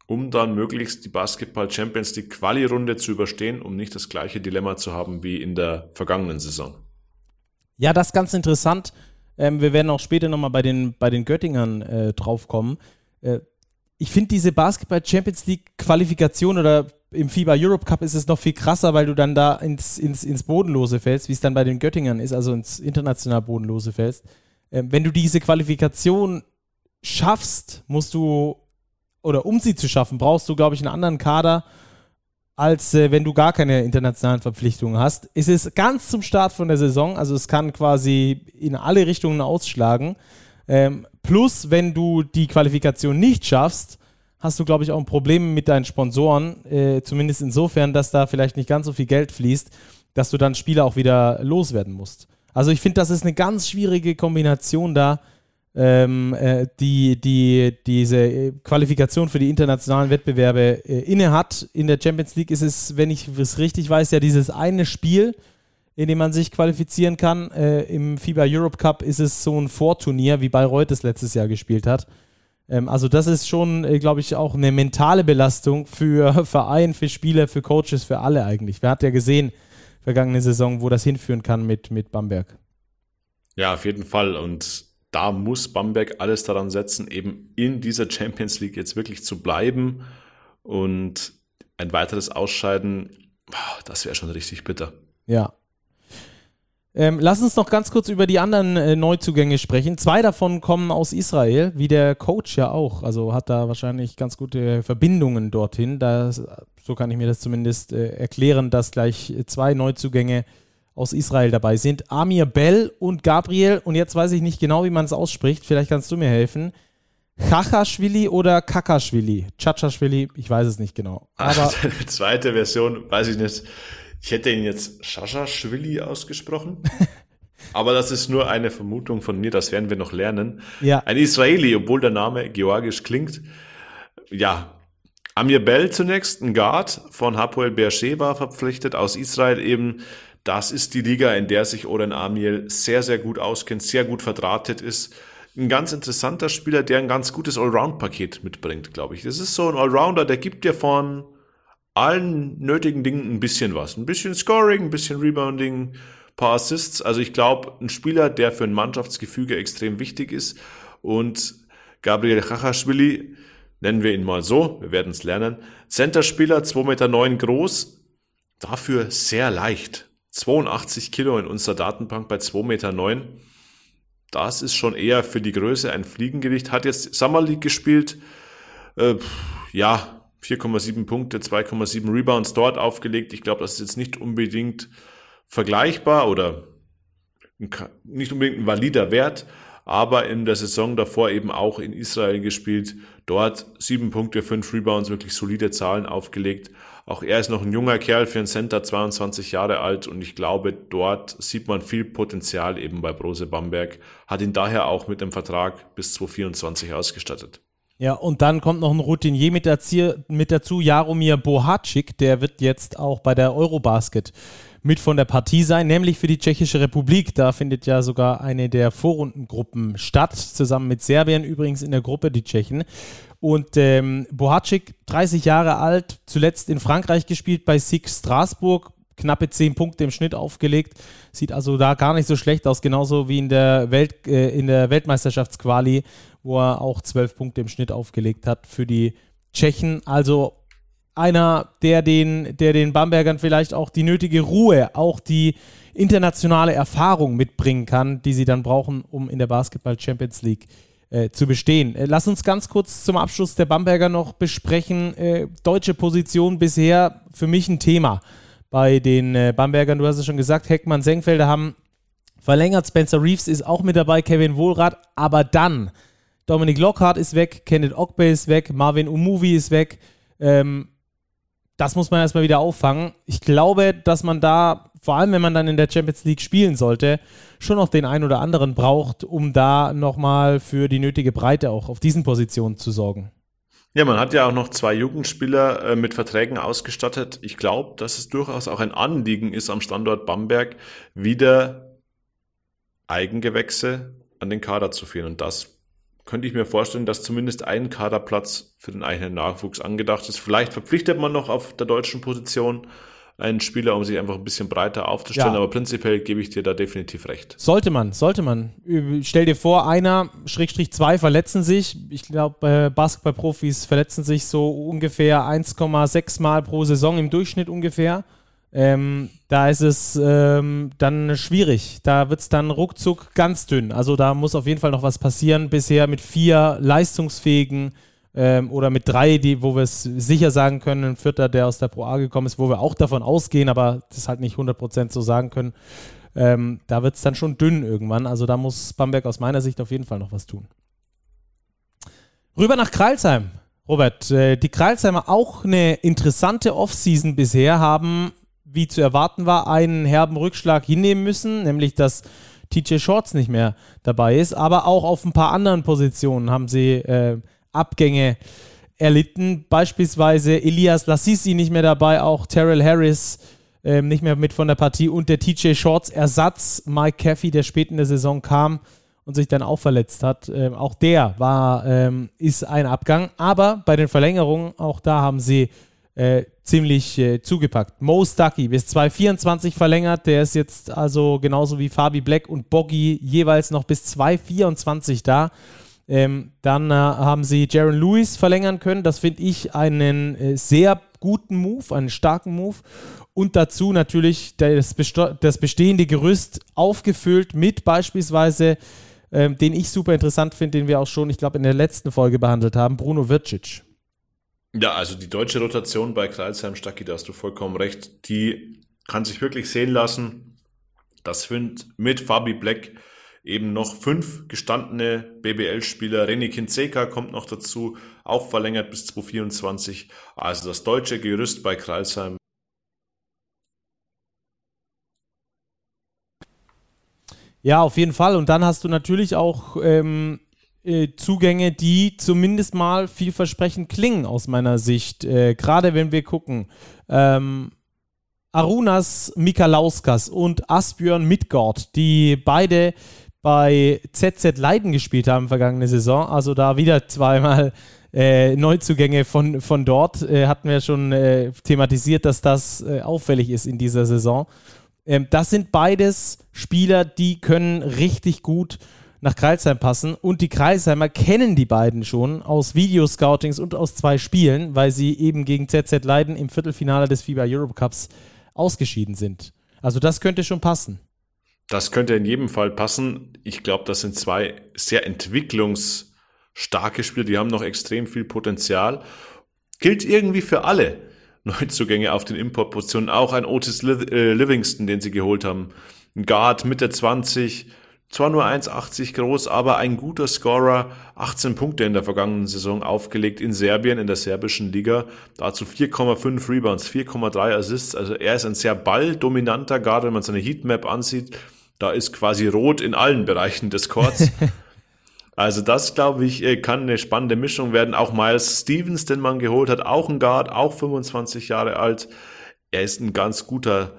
um dann möglichst die Basketball Champions League Quali-Runde zu überstehen, um nicht das gleiche Dilemma zu haben wie in der vergangenen Saison. Ja, das ist ganz interessant. Ähm, wir werden auch später nochmal bei den, bei den Göttingern äh, draufkommen. Äh, ich finde diese Basketball Champions League Qualifikation oder im FIBA Europe Cup ist es noch viel krasser, weil du dann da ins, ins, ins Bodenlose fällst, wie es dann bei den Göttingern ist, also ins international Bodenlose fällst. Ähm, wenn du diese Qualifikation schaffst, musst du oder um sie zu schaffen, brauchst du, glaube ich, einen anderen Kader, als äh, wenn du gar keine internationalen Verpflichtungen hast. Es ist ganz zum Start von der Saison, also es kann quasi in alle Richtungen ausschlagen. Ähm, plus, wenn du die Qualifikation nicht schaffst, hast du, glaube ich, auch ein Problem mit deinen Sponsoren. Äh, zumindest insofern, dass da vielleicht nicht ganz so viel Geld fließt, dass du dann Spieler auch wieder loswerden musst. Also ich finde, das ist eine ganz schwierige Kombination da ähm, äh, die, die diese Qualifikation für die internationalen Wettbewerbe äh, inne hat. In der Champions League ist es, wenn ich es richtig weiß, ja dieses eine Spiel, in dem man sich qualifizieren kann. Äh, Im FIBA Europe Cup ist es so ein Vorturnier, wie Bayreuth es letztes Jahr gespielt hat. Ähm, also das ist schon, äh, glaube ich, auch eine mentale Belastung für <laughs> Verein, für Spieler, für Coaches, für alle eigentlich. Wer hat ja gesehen, vergangene Saison, wo das hinführen kann mit, mit Bamberg. Ja, auf jeden Fall. Und da muss Bamberg alles daran setzen, eben in dieser Champions League jetzt wirklich zu bleiben Und ein weiteres Ausscheiden, das wäre schon richtig bitter. Ja. Ähm, lass uns noch ganz kurz über die anderen äh, Neuzugänge sprechen. Zwei davon kommen aus Israel, wie der Coach ja auch. Also hat da wahrscheinlich ganz gute Verbindungen dorthin. Das, so kann ich mir das zumindest äh, erklären, dass gleich zwei Neuzugänge aus Israel dabei sind. Amir Bell und Gabriel. Und jetzt weiß ich nicht genau, wie man es ausspricht. Vielleicht kannst du mir helfen. Chachashvili oder Kakashvili? Chachashvili, ich weiß es nicht genau. Aber <laughs> Ach, zweite Version, weiß ich nicht. Ich hätte ihn jetzt Shashashvili ausgesprochen. <laughs> Aber das ist nur eine Vermutung von mir, das werden wir noch lernen. Ja. Ein Israeli, obwohl der Name georgisch klingt. Ja, Amir Bell zunächst, ein Guard von Hapoel Beersheba verpflichtet aus Israel eben. Das ist die Liga, in der sich Oren Amir sehr, sehr gut auskennt, sehr gut verdrahtet ist ein ganz interessanter Spieler, der ein ganz gutes Allround-Paket mitbringt, glaube ich. Das ist so ein Allrounder, der gibt dir von allen nötigen Dingen ein bisschen was. Ein bisschen Scoring, ein bisschen Rebounding, paar Assists. Also ich glaube, ein Spieler, der für ein Mannschaftsgefüge extrem wichtig ist. Und Gabriel Chachashvili, nennen wir ihn mal so, wir werden es lernen. Center-Spieler, 2,9 Meter groß, dafür sehr leicht. 82 Kilo in unserer Datenbank bei 2,9 Meter. Das ist schon eher für die Größe ein Fliegengewicht. Hat jetzt Summer League gespielt. Äh, ja, 4,7 Punkte, 2,7 Rebounds dort aufgelegt. Ich glaube, das ist jetzt nicht unbedingt vergleichbar oder nicht unbedingt ein valider Wert, aber in der Saison davor eben auch in Israel gespielt. Dort sieben Punkte, fünf Rebounds, wirklich solide Zahlen aufgelegt. Auch er ist noch ein junger Kerl für einen Center, 22 Jahre alt und ich glaube, dort sieht man viel Potenzial eben bei Brose Bamberg. Hat ihn daher auch mit dem Vertrag bis 2024 ausgestattet. Ja, und dann kommt noch ein Routinier mit, mit dazu, Jaromir Bohacik, der wird jetzt auch bei der Eurobasket mit von der Partie sein, nämlich für die Tschechische Republik. Da findet ja sogar eine der Vorrundengruppen statt, zusammen mit Serbien übrigens in der Gruppe, die Tschechen. Und ähm, Bohacik, 30 Jahre alt, zuletzt in Frankreich gespielt bei SIG Straßburg, knappe 10 Punkte im Schnitt aufgelegt. Sieht also da gar nicht so schlecht aus, genauso wie in der, Welt, äh, in der Weltmeisterschaftsquali, wo er auch 12 Punkte im Schnitt aufgelegt hat für die Tschechen. Also einer, der den, der den Bambergern vielleicht auch die nötige Ruhe, auch die internationale Erfahrung mitbringen kann, die sie dann brauchen, um in der Basketball Champions League äh, zu bestehen. Äh, lass uns ganz kurz zum Abschluss der Bamberger noch besprechen. Äh, deutsche Position bisher für mich ein Thema bei den äh, Bambergern. Du hast es schon gesagt, Heckmann, Senkfelder haben verlängert. Spencer Reeves ist auch mit dabei, Kevin Wohlrath. Aber dann, Dominik Lockhart ist weg, Kenneth Ogbe ist weg, Marvin Umuvi ist weg. Ähm, das muss man erstmal wieder auffangen. Ich glaube, dass man da, vor allem wenn man dann in der Champions League spielen sollte, schon noch den einen oder anderen braucht, um da nochmal für die nötige Breite auch auf diesen Positionen zu sorgen. Ja, man hat ja auch noch zwei Jugendspieler äh, mit Verträgen ausgestattet. Ich glaube, dass es durchaus auch ein Anliegen ist am Standort Bamberg, wieder Eigengewächse an den Kader zu führen. Und das könnte ich mir vorstellen, dass zumindest ein Kaderplatz für den eigenen Nachwuchs angedacht ist. Vielleicht verpflichtet man noch auf der deutschen Position einen Spieler, um sich einfach ein bisschen breiter aufzustellen, ja. aber prinzipiell gebe ich dir da definitiv recht. Sollte man, sollte man. Stell dir vor, einer, Schrägstrich zwei verletzen sich. Ich glaube, äh, Basketballprofis verletzen sich so ungefähr 1,6 Mal pro Saison im Durchschnitt ungefähr. Ähm, da ist es ähm, dann schwierig. Da wird es dann ruckzuck ganz dünn. Also da muss auf jeden Fall noch was passieren. Bisher mit vier leistungsfähigen ähm, oder mit drei, die, wo wir es sicher sagen können, ein Vierter, der aus der Pro A gekommen ist, wo wir auch davon ausgehen, aber das halt nicht 100% so sagen können. Ähm, da wird es dann schon dünn irgendwann. Also da muss Bamberg aus meiner Sicht auf jeden Fall noch was tun. Rüber nach Kreilsheim. Robert, äh, die Kreilsheimer auch eine interessante Offseason bisher haben wie zu erwarten war, einen herben Rückschlag hinnehmen müssen, nämlich dass TJ Shorts nicht mehr dabei ist. Aber auch auf ein paar anderen Positionen haben sie äh, Abgänge erlitten. Beispielsweise Elias Lassisi nicht mehr dabei, auch Terrell Harris äh, nicht mehr mit von der Partie und der TJ Shorts Ersatz Mike Caffey, der spät in der Saison kam und sich dann auch verletzt hat. Ähm, auch der war, ähm, ist ein Abgang. Aber bei den Verlängerungen, auch da haben sie äh, ziemlich äh, zugepackt. Mo Stucky bis 2024 verlängert, der ist jetzt also genauso wie Fabi Black und Boggy jeweils noch bis 2024 da. Ähm, dann äh, haben sie Jaron Lewis verlängern können. Das finde ich einen äh, sehr guten Move, einen starken Move. Und dazu natürlich das, das bestehende Gerüst aufgefüllt mit beispielsweise, ähm, den ich super interessant finde, den wir auch schon, ich glaube, in der letzten Folge behandelt haben, Bruno Vircic. Ja, also die deutsche Rotation bei Kreilsheim Stacki, da hast du vollkommen recht, die kann sich wirklich sehen lassen. Das sind mit Fabi Black eben noch fünf gestandene BBL-Spieler. René Kinzeka kommt noch dazu, auch verlängert bis 2024. Also das deutsche Gerüst bei Kreilsheim Ja, auf jeden Fall. Und dann hast du natürlich auch ähm, äh, Zugänge, die zumindest mal vielversprechend klingen aus meiner Sicht. Äh, Gerade wenn wir gucken. Ähm, Arunas Mikalauskas und Asbjörn Midgard, die beide bei ZZ Leiden gespielt haben vergangene Saison. Also da wieder zweimal äh, Neuzugänge von, von dort. Äh, hatten wir schon äh, thematisiert, dass das äh, auffällig ist in dieser Saison. Ähm, das sind beides Spieler, die können richtig gut nach Kreisheim passen. Und die Kreisheimer kennen die beiden schon aus Videoscoutings und aus zwei Spielen, weil sie eben gegen ZZ Leiden im Viertelfinale des FIBA Europe Cups ausgeschieden sind. Also das könnte schon passen. Das könnte in jedem Fall passen. Ich glaube, das sind zwei sehr entwicklungsstarke Spieler, die haben noch extrem viel Potenzial. Gilt irgendwie für alle. <laughs> Neuzugänge auf den Importpositionen. Auch ein Otis äh, Livingston, den sie geholt haben. Ein Guard Mitte 20, zwar nur 1,80 groß, aber ein guter Scorer. 18 Punkte in der vergangenen Saison aufgelegt in Serbien, in der serbischen Liga. Dazu 4,5 Rebounds, 4,3 Assists. Also er ist ein sehr balldominanter Guard, wenn man seine Heatmap ansieht. Da ist quasi rot in allen Bereichen des Courts. <laughs> Also das, glaube ich, äh, kann eine spannende Mischung werden. Auch Miles Stevens, den man geholt hat, auch ein Guard, auch 25 Jahre alt. Er ist ein ganz guter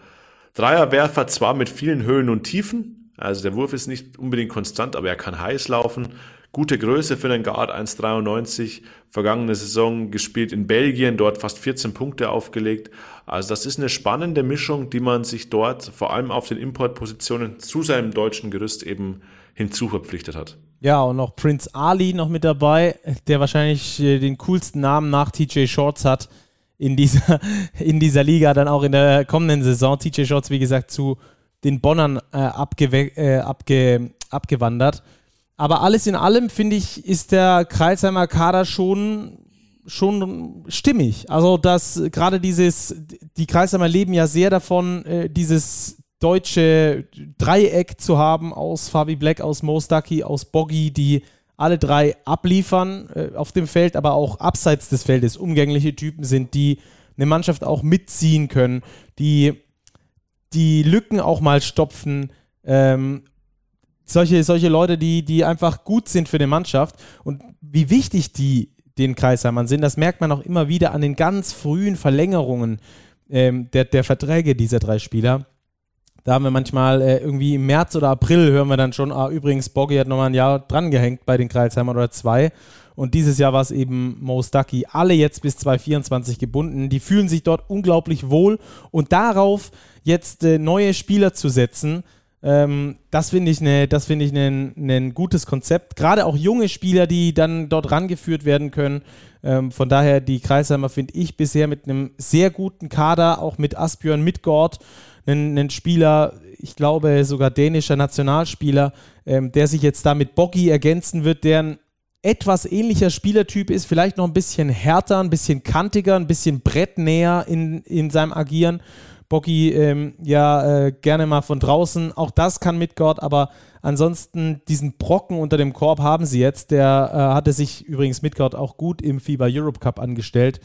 Dreierwerfer, zwar mit vielen Höhen und Tiefen. Also der Wurf ist nicht unbedingt konstant, aber er kann heiß laufen. Gute Größe für einen Guard, 1,93. Vergangene Saison gespielt in Belgien, dort fast 14 Punkte aufgelegt. Also das ist eine spannende Mischung, die man sich dort vor allem auf den Importpositionen zu seinem deutschen Gerüst eben hinzuverpflichtet hat. Ja, und noch Prince Ali noch mit dabei, der wahrscheinlich äh, den coolsten Namen nach TJ Shorts hat in dieser, <laughs> in dieser Liga, dann auch in der kommenden Saison. TJ Shorts, wie gesagt, zu den Bonnern äh, abge äh, abge abgewandert. Aber alles in allem, finde ich, ist der Kreisheimer Kader schon, schon stimmig. Also, dass gerade dieses, die Kreisheimer leben ja sehr davon, äh, dieses deutsche Dreieck zu haben aus Fabi Black, aus Mo Stucky, aus Boggy, die alle drei abliefern äh, auf dem Feld, aber auch abseits des Feldes umgängliche Typen sind, die eine Mannschaft auch mitziehen können, die die Lücken auch mal stopfen. Ähm, solche, solche Leute, die, die einfach gut sind für eine Mannschaft und wie wichtig die den Kreisheimern sind, das merkt man auch immer wieder an den ganz frühen Verlängerungen ähm, der, der Verträge dieser drei Spieler. Da haben wir manchmal äh, irgendwie im März oder April hören wir dann schon, ah, übrigens, Boggy hat nochmal ein Jahr drangehängt bei den Kreilsheimern oder zwei. Und dieses Jahr war es eben Mo Stucky. Alle jetzt bis 2024 gebunden. Die fühlen sich dort unglaublich wohl. Und darauf jetzt äh, neue Spieler zu setzen, ähm, das finde ich, ne, find ein ne, ne gutes Konzept. Gerade auch junge Spieler, die dann dort rangeführt werden können. Ähm, von daher, die Kreisheimer finde ich bisher mit einem sehr guten Kader, auch mit Asbjörn Midgård einen, einen Spieler, ich glaube sogar dänischer Nationalspieler, ähm, der sich jetzt da mit Boggy ergänzen wird, der ein etwas ähnlicher Spielertyp ist, vielleicht noch ein bisschen härter, ein bisschen kantiger, ein bisschen brettnäher in, in seinem Agieren. Boggy ähm, ja äh, gerne mal von draußen, auch das kann Midgard, aber ansonsten diesen Brocken unter dem Korb haben sie jetzt. Der äh, hatte sich übrigens Midgard auch gut im FIBA Europe Cup angestellt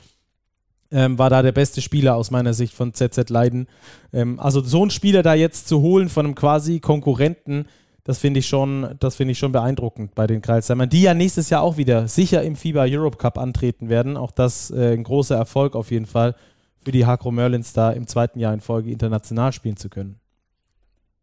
ähm, war da der beste Spieler aus meiner Sicht von ZZ Leiden. Ähm, also so einen Spieler da jetzt zu holen von einem quasi Konkurrenten, das finde ich schon, das finde ich schon beeindruckend bei den Kreisheimern, die ja nächstes Jahr auch wieder sicher im FIBA Europe Cup antreten werden. Auch das äh, ein großer Erfolg auf jeden Fall für die Hakro Merlins da im zweiten Jahr in Folge international spielen zu können.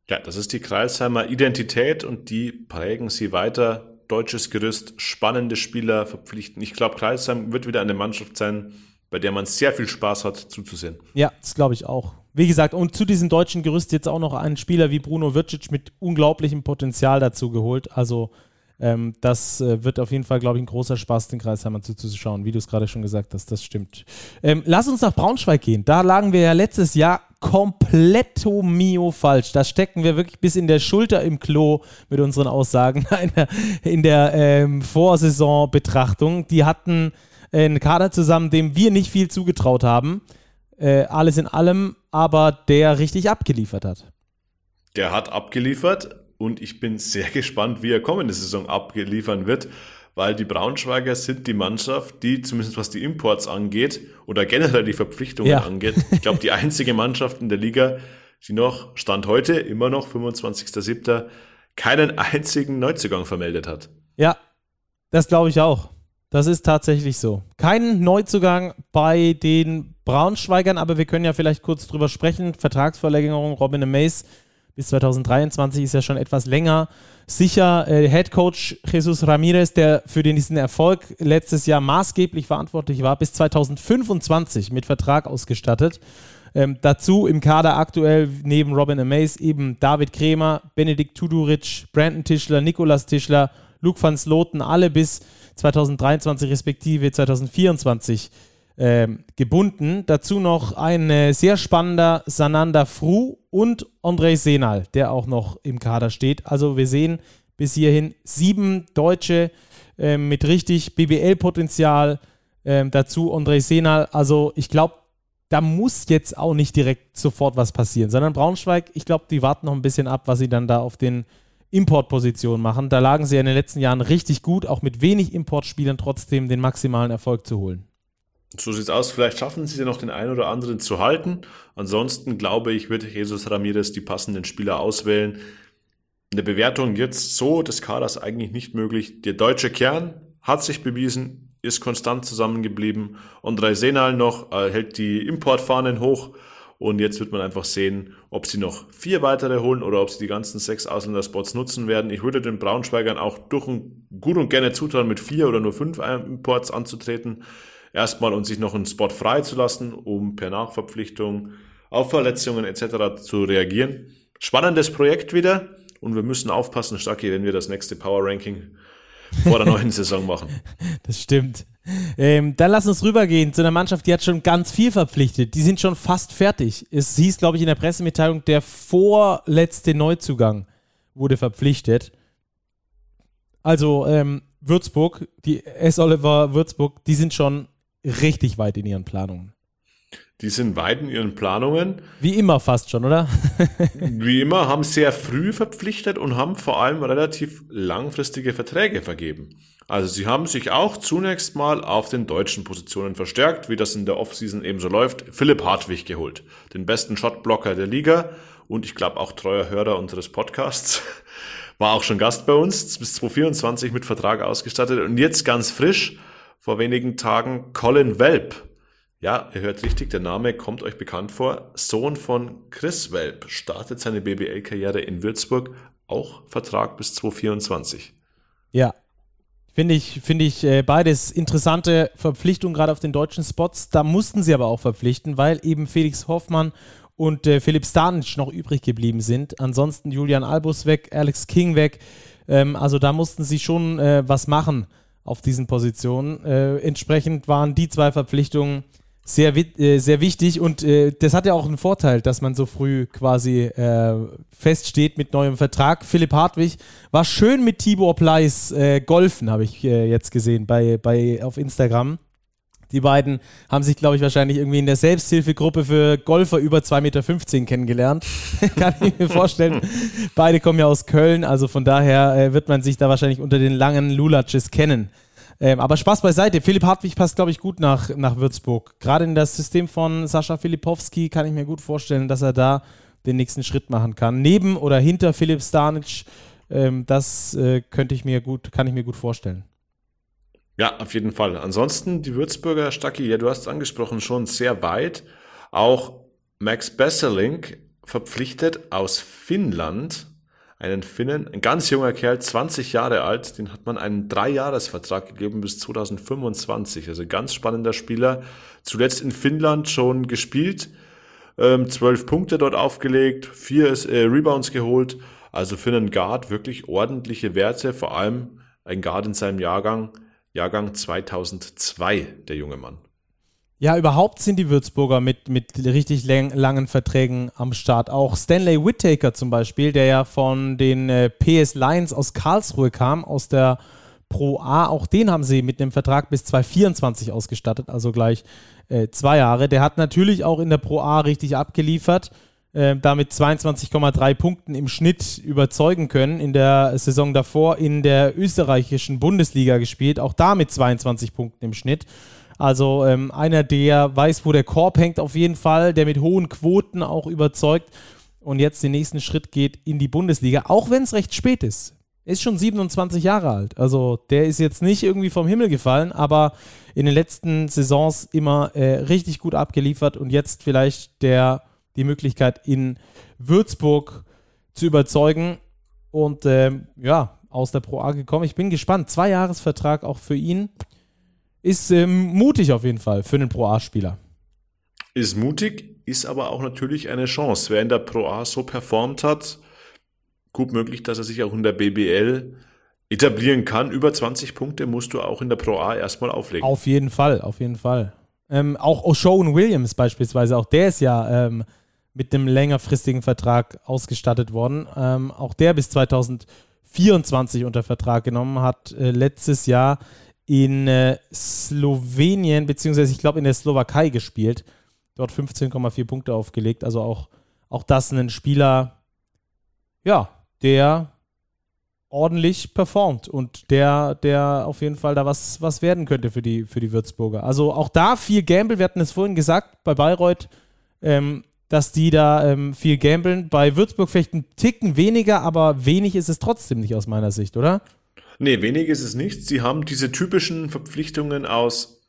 Ja, das ist die Kreisheimer Identität und die prägen sie weiter. Deutsches Gerüst, spannende Spieler verpflichten. Ich glaube, Kreisheim wird wieder eine Mannschaft sein, bei der man sehr viel Spaß hat zuzusehen. Ja, das glaube ich auch. Wie gesagt, und zu diesem deutschen Gerüst jetzt auch noch einen Spieler wie Bruno Vircic mit unglaublichem Potenzial dazu geholt. Also Ähm, das äh, wird auf jeden Fall, glaube ich, ein großer Spaß, den Kreisheimern zuzuschauen, wie du es gerade schon gesagt hast. Das stimmt. Ähm, lass uns nach Braunschweig gehen. Da lagen wir ja letztes Jahr kompletto mio falsch. Da stecken wir wirklich bis in der Schulter im Klo mit unseren Aussagen <laughs> in der, in der ähm, Vorsaisonbetrachtung. Die hatten einen Kader zusammen, dem wir nicht viel zugetraut haben. Äh, alles in allem, aber der richtig abgeliefert hat. Der hat abgeliefert und ich bin sehr <laughs> gespannt, wie er kommende Saison abgeliefern wird, weil die Braunschweiger sind die Mannschaft, die zumindest was die Imports angeht oder generell die Verpflichtungen ja. angeht, ich glaube die einzige Mannschaft in der Liga, die noch, Stand heute, immer noch 25.07., keinen einzigen Neuzugang vermeldet hat. Ja, das glaube ich auch. Das ist tatsächlich so. Kein Neuzugang bei den Braunschweigern, aber wir können ja vielleicht kurz drüber sprechen. Vertragsverlängerung Robin Mays bis 2023 ist ja schon etwas länger. Sicher äh, Head Coach Jesus Ramirez, der für diesen Erfolg letztes Jahr maßgeblich verantwortlich war, bis 2025 mit Vertrag ausgestattet. Ähm, dazu im Kader aktuell neben Robin Amaze eben David Kremer, Benedikt Tuduric, Brandon Tischler, Nikolas Tischler, Luke van Sloten, alle bis 2023 respektive 2024 ähm, gebunden. Dazu noch ein äh, sehr spannender Sananda Fru und Andrei Senal, der auch noch im Kader steht. Also wir sehen bis hierhin sieben Deutsche äh, mit richtig BBL-Potenzial. Äh, dazu Andrei Senal. Also ich glaube, da muss jetzt auch nicht direkt sofort was passieren, sondern Braunschweig, ich glaube, die warten noch ein bisschen ab, was sie dann da auf den Importpositionen machen. Da lagen sie ja in den letzten Jahren richtig gut, auch mit wenig Importspielern trotzdem den maximalen Erfolg zu holen. So sieht's aus. Vielleicht schaffen sie noch den einen oder anderen zu halten. Ansonsten glaube ich, wird Jesus Ramirez die passenden Spieler auswählen. Eine Bewertung jetzt so des Kaders eigentlich nicht möglich. Der deutsche Kern hat sich bewiesen, ist konstant zusammengeblieben. Andrei Senal noch äh, hält die Importfahnen hoch. Und jetzt wird man einfach sehen, ob sie noch vier weitere holen oder ob sie die ganzen sechs Ausländerspots nutzen werden. Ich würde den Braunschweigern auch durch ein, gut und gerne zutrauen, mit vier oder nur fünf Imports anzutreten erstmal und sich noch einen Spot frei zu lassen, um per Nachverpflichtung auf Verletzungen etc. zu reagieren. Spannendes Projekt wieder und wir müssen aufpassen, Stacki, wenn wir das nächste Power Ranking vor der neuen <laughs> Saison machen. Das stimmt. Ähm, dann lass uns rübergehen zu einer Mannschaft, die hat schon ganz viel verpflichtet. Die sind schon fast fertig. Es hieß, glaube ich, in der Pressemitteilung, der vorletzte Neuzugang wurde verpflichtet. Also ähm, Würzburg, die S. Oliver Würzburg, die sind schon richtig weit in ihren Planungen. Die sind weit in ihren Planungen. Wie immer fast schon, oder? <laughs> Wie immer, haben sehr früh verpflichtet und haben vor allem relativ langfristige Verträge vergeben. Also sie haben sich auch zunächst mal auf den deutschen Positionen verstärkt, wie das in der Offseason eben so läuft. Philipp Hartwig geholt, den besten Shotblocker der Liga und ich glaube auch treuer Hörer unseres Podcasts. <laughs> War auch schon Gast bei uns, bis 2024 mit Vertrag ausgestattet und jetzt ganz frisch vor wenigen Tagen Colin Welp. Ja, ihr hört richtig, der Name kommt euch bekannt vor. Sohn von Chris Welp startet seine BBL-Karriere in Würzburg, auch Vertrag bis 2024. Ja, Finde ich, finde ich äh, beides interessante Verpflichtungen, gerade auf den deutschen Spots. Da mussten sie aber auch verpflichten, weil eben Felix Hoffmann und äh, Philipp Stanic noch übrig geblieben sind. Ansonsten Julian Albus weg, Alex King weg. Ähm, also da mussten sie schon äh, was machen auf diesen Positionen. Äh, entsprechend waren die zwei Verpflichtungen sehr, äh, sehr wichtig und äh, das hat ja auch einen Vorteil, dass man so früh quasi äh, feststeht mit neuem Vertrag. Philipp Hartwig war schön mit Tibor Pleiss äh, golfen, habe ich äh, jetzt gesehen bei, bei, auf Instagram. Die beiden haben sich, glaube ich, wahrscheinlich irgendwie in der Selbsthilfegruppe für Golfer über 2,15 Meter kennengelernt. <laughs> Kann ich mir vorstellen. Beide kommen ja aus Köln, also von daher äh, wird man sich da wahrscheinlich unter den langen Lulaches kennen. Ähm, aber Spaß beiseite. Philipp Hartwig passt, glaube ich, gut nach, nach Würzburg. Gerade in das System von Sascha Filipowski kann ich mir gut vorstellen, dass er da den nächsten Schritt machen kann. Neben oder hinter Philipp Stanic, ähm, das äh, könnte ich mir gut, kann ich mir gut vorstellen. Ja, auf jeden Fall. Ansonsten die Würzburger Stacki, ja, du hast es angesprochen, schon sehr weit. Auch Max Besserling verpflichtet aus Finnland einen Finnen, ein ganz junger Kerl, 20 Jahre alt, den hat man einen Dreijahresvertrag gegeben bis 2025. Also ganz spannender Spieler. Zuletzt in Finnland schon gespielt, ähm, zwölf Punkte dort aufgelegt, vier äh, Rebounds geholt. Also für einen Guard wirklich ordentliche Werte, vor allem ein Guard in seinem Jahrgang, Jahrgang 2002, der junge Mann. Ja, überhaupt sind die Würzburger mit, mit richtig lang, langen Verträgen am Start. Auch Stanley Whittaker zum Beispiel, der ja von den äh, PS Lions aus Karlsruhe kam, aus der Pro A. Auch den haben sie mit einem Vertrag bis 2024 ausgestattet, also gleich äh, zwei Jahre. Der hat natürlich auch in der Pro A richtig abgeliefert, äh, damit 22,3 Punkten im Schnitt überzeugen können. In der Saison davor in der österreichischen Bundesliga gespielt, auch da mit 22 Punkten im Schnitt. Also ähm, einer, der weiß, wo der Korb hängt auf jeden Fall, der mit hohen Quoten auch überzeugt und jetzt den nächsten Schritt geht in die Bundesliga, auch wenn es recht spät ist. Ist schon 27 Jahre alt. Also der ist jetzt nicht irgendwie vom Himmel gefallen, aber in den letzten Saisons immer äh, richtig gut abgeliefert und jetzt vielleicht der, die Möglichkeit in Würzburg zu überzeugen und ähm, ja, aus der Pro A gekommen. Ich bin gespannt. Zwei Jahresvertrag auch für ihn. Ist ähm, mutig auf jeden Fall für einen Pro A-Spieler. Ist mutig, ist aber auch natürlich eine Chance. Wer in der Pro A so performt hat, gut möglich, dass er sich auch in der BBL etablieren kann. Über 20 Punkte musst du auch in der Pro A erstmal auflegen. Auf jeden Fall, auf jeden Fall. Ähm, auch O'Shawn Williams beispielsweise, auch der ist ja ähm, mit einem längerfristigen Vertrag ausgestattet worden. Ähm, auch der bis 2024 unter Vertrag genommen hat, äh, letztes Jahr in äh, Slowenien, beziehungsweise ich glaube in der Slowakei gespielt. Dort 15,4 Punkte aufgelegt. Also auch, auch das ein Spieler, ja, der ordentlich performt und der, der auf jeden Fall da was, was werden könnte für die, für die Würzburger. Also auch da viel Gamble, wir hatten es vorhin gesagt, bei Bayreuth, ähm, dass die da ähm, viel gambeln. Bei Würzburg vielleicht ein Ticken weniger, aber wenig ist es trotzdem nicht aus meiner Sicht, oder? Nee, wenig ist es nicht. Sie haben diese typischen Verpflichtungen aus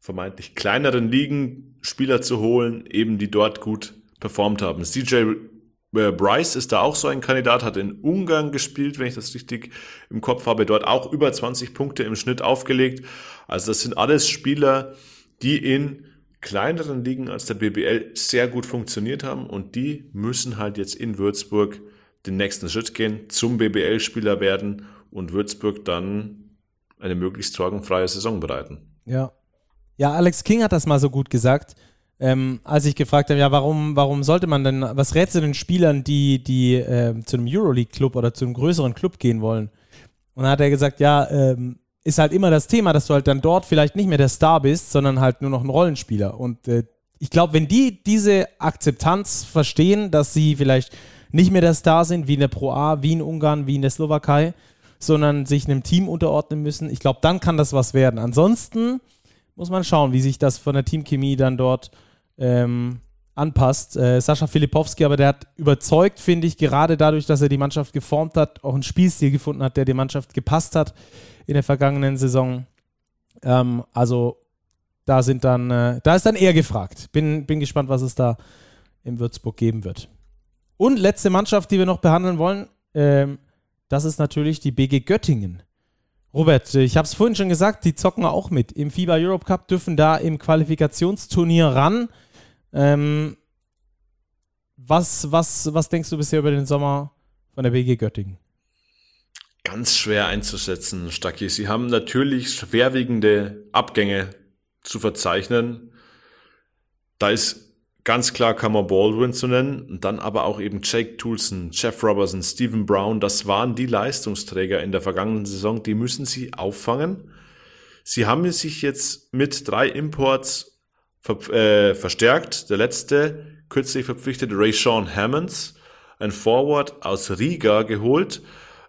vermeintlich kleineren Ligen, Spieler zu holen, eben die dort gut performt haben. CJ äh, Bryce ist da auch so ein Kandidat, hat in Ungarn gespielt, wenn ich das richtig im Kopf habe, dort auch über 20 Punkte im Schnitt aufgelegt. Also das sind alles Spieler, die in kleineren Ligen als der BBL sehr gut funktioniert haben und die müssen halt jetzt in Würzburg den nächsten Schritt gehen, zum BBL-Spieler werden und Würzburg dann eine möglichst sorgenfreie Saison bereiten. Ja. Ja, Alex King hat das mal so gut gesagt, ähm, als ich gefragt habe, ja, warum, warum sollte man denn, was rätst du den Spielern, die, die äh, zu einem Euroleague-Club oder zu einem größeren Club gehen wollen? Und dann hat er gesagt, ja, ähm, ist halt immer das Thema, dass du halt dann dort vielleicht nicht mehr der Star bist, sondern halt nur noch ein Rollenspieler. Und äh, ich glaube, wenn die diese Akzeptanz verstehen, dass sie vielleicht nicht mehr der Star sind, wie in der Pro A, wie in Ungarn, wie in der Slowakei, sondern sich einem Team unterordnen müssen. Ich glaube, dann kann das was werden. Ansonsten muss man schauen, wie sich das von der Teamchemie dann dort ähm, anpasst. Äh, Sascha Filipowski, aber der hat überzeugt, finde ich, gerade dadurch, dass er die Mannschaft geformt hat, auch einen Spielstil gefunden hat, der der Mannschaft gepasst hat in der vergangenen Saison. Ähm, also da sind dann, äh, da ist dann er gefragt. Bin, bin gespannt, was es da in Würzburg geben wird. Und letzte Mannschaft, die wir noch behandeln wollen, ähm, das ist natürlich die BG Göttingen. Robert, ich habe es vorhin schon gesagt, die zocken auch mit. Im FIBA Europe Cup dürfen da im Qualifikationsturnier ran. Ähm, was, was, was denkst du bisher über den Sommer von der BG Göttingen? Ganz schwer einzuschätzen, Stacki. Sie haben natürlich schwerwiegende Abgänge zu verzeichnen. Da ist ganz klar Kammer Baldwin zu nennen, und dann aber auch eben Jake Toulson, Jeff Robertson, Stephen Brown, das waren die Leistungsträger in der vergangenen Saison, die müssen sie auffangen. Sie haben sich jetzt mit drei Imports ver äh, verstärkt. Der letzte, kürzlich verpflichtete Ray Sean Hammonds, ein Forward aus Riga geholt.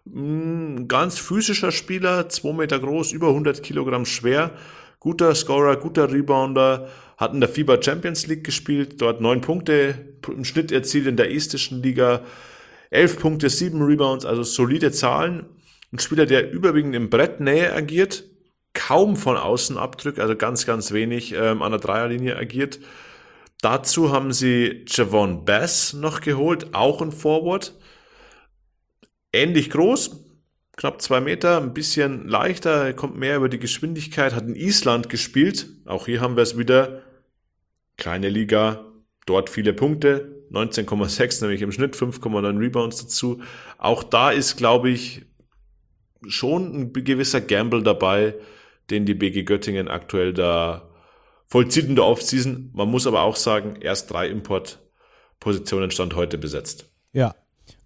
Hm, ganz physischer Spieler, zwei Meter groß, über 100 Kilogramm schwer, guter Scorer, guter Rebounder, hat in der FIBA Champions League gespielt, dort neun Punkte im Schnitt erzielt in der estischen Liga, elf Punkte, sieben Rebounds, also solide Zahlen. Ein Spieler, der überwiegend im Brettnähe agiert, kaum von außen abdrückt, also ganz, ganz wenig ähm, an der Dreierlinie agiert. Dazu haben sie Javon Bass noch geholt, auch ein Forward. Ähnlich groß, knapp zwei Meter, ein bisschen leichter, kommt mehr über die Geschwindigkeit, hat in Island gespielt. Auch hier haben wir es wieder. Kleine Liga, dort viele Punkte, 19,6 nämlich im Schnitt, 5,9 Rebounds dazu. Auch da ist, glaube ich, schon ein gewisser Gamble dabei, den die BG Göttingen aktuell da vollzieht in der Offseason. Man muss aber auch sagen, erst drei Importpositionen stand heute besetzt. Ja.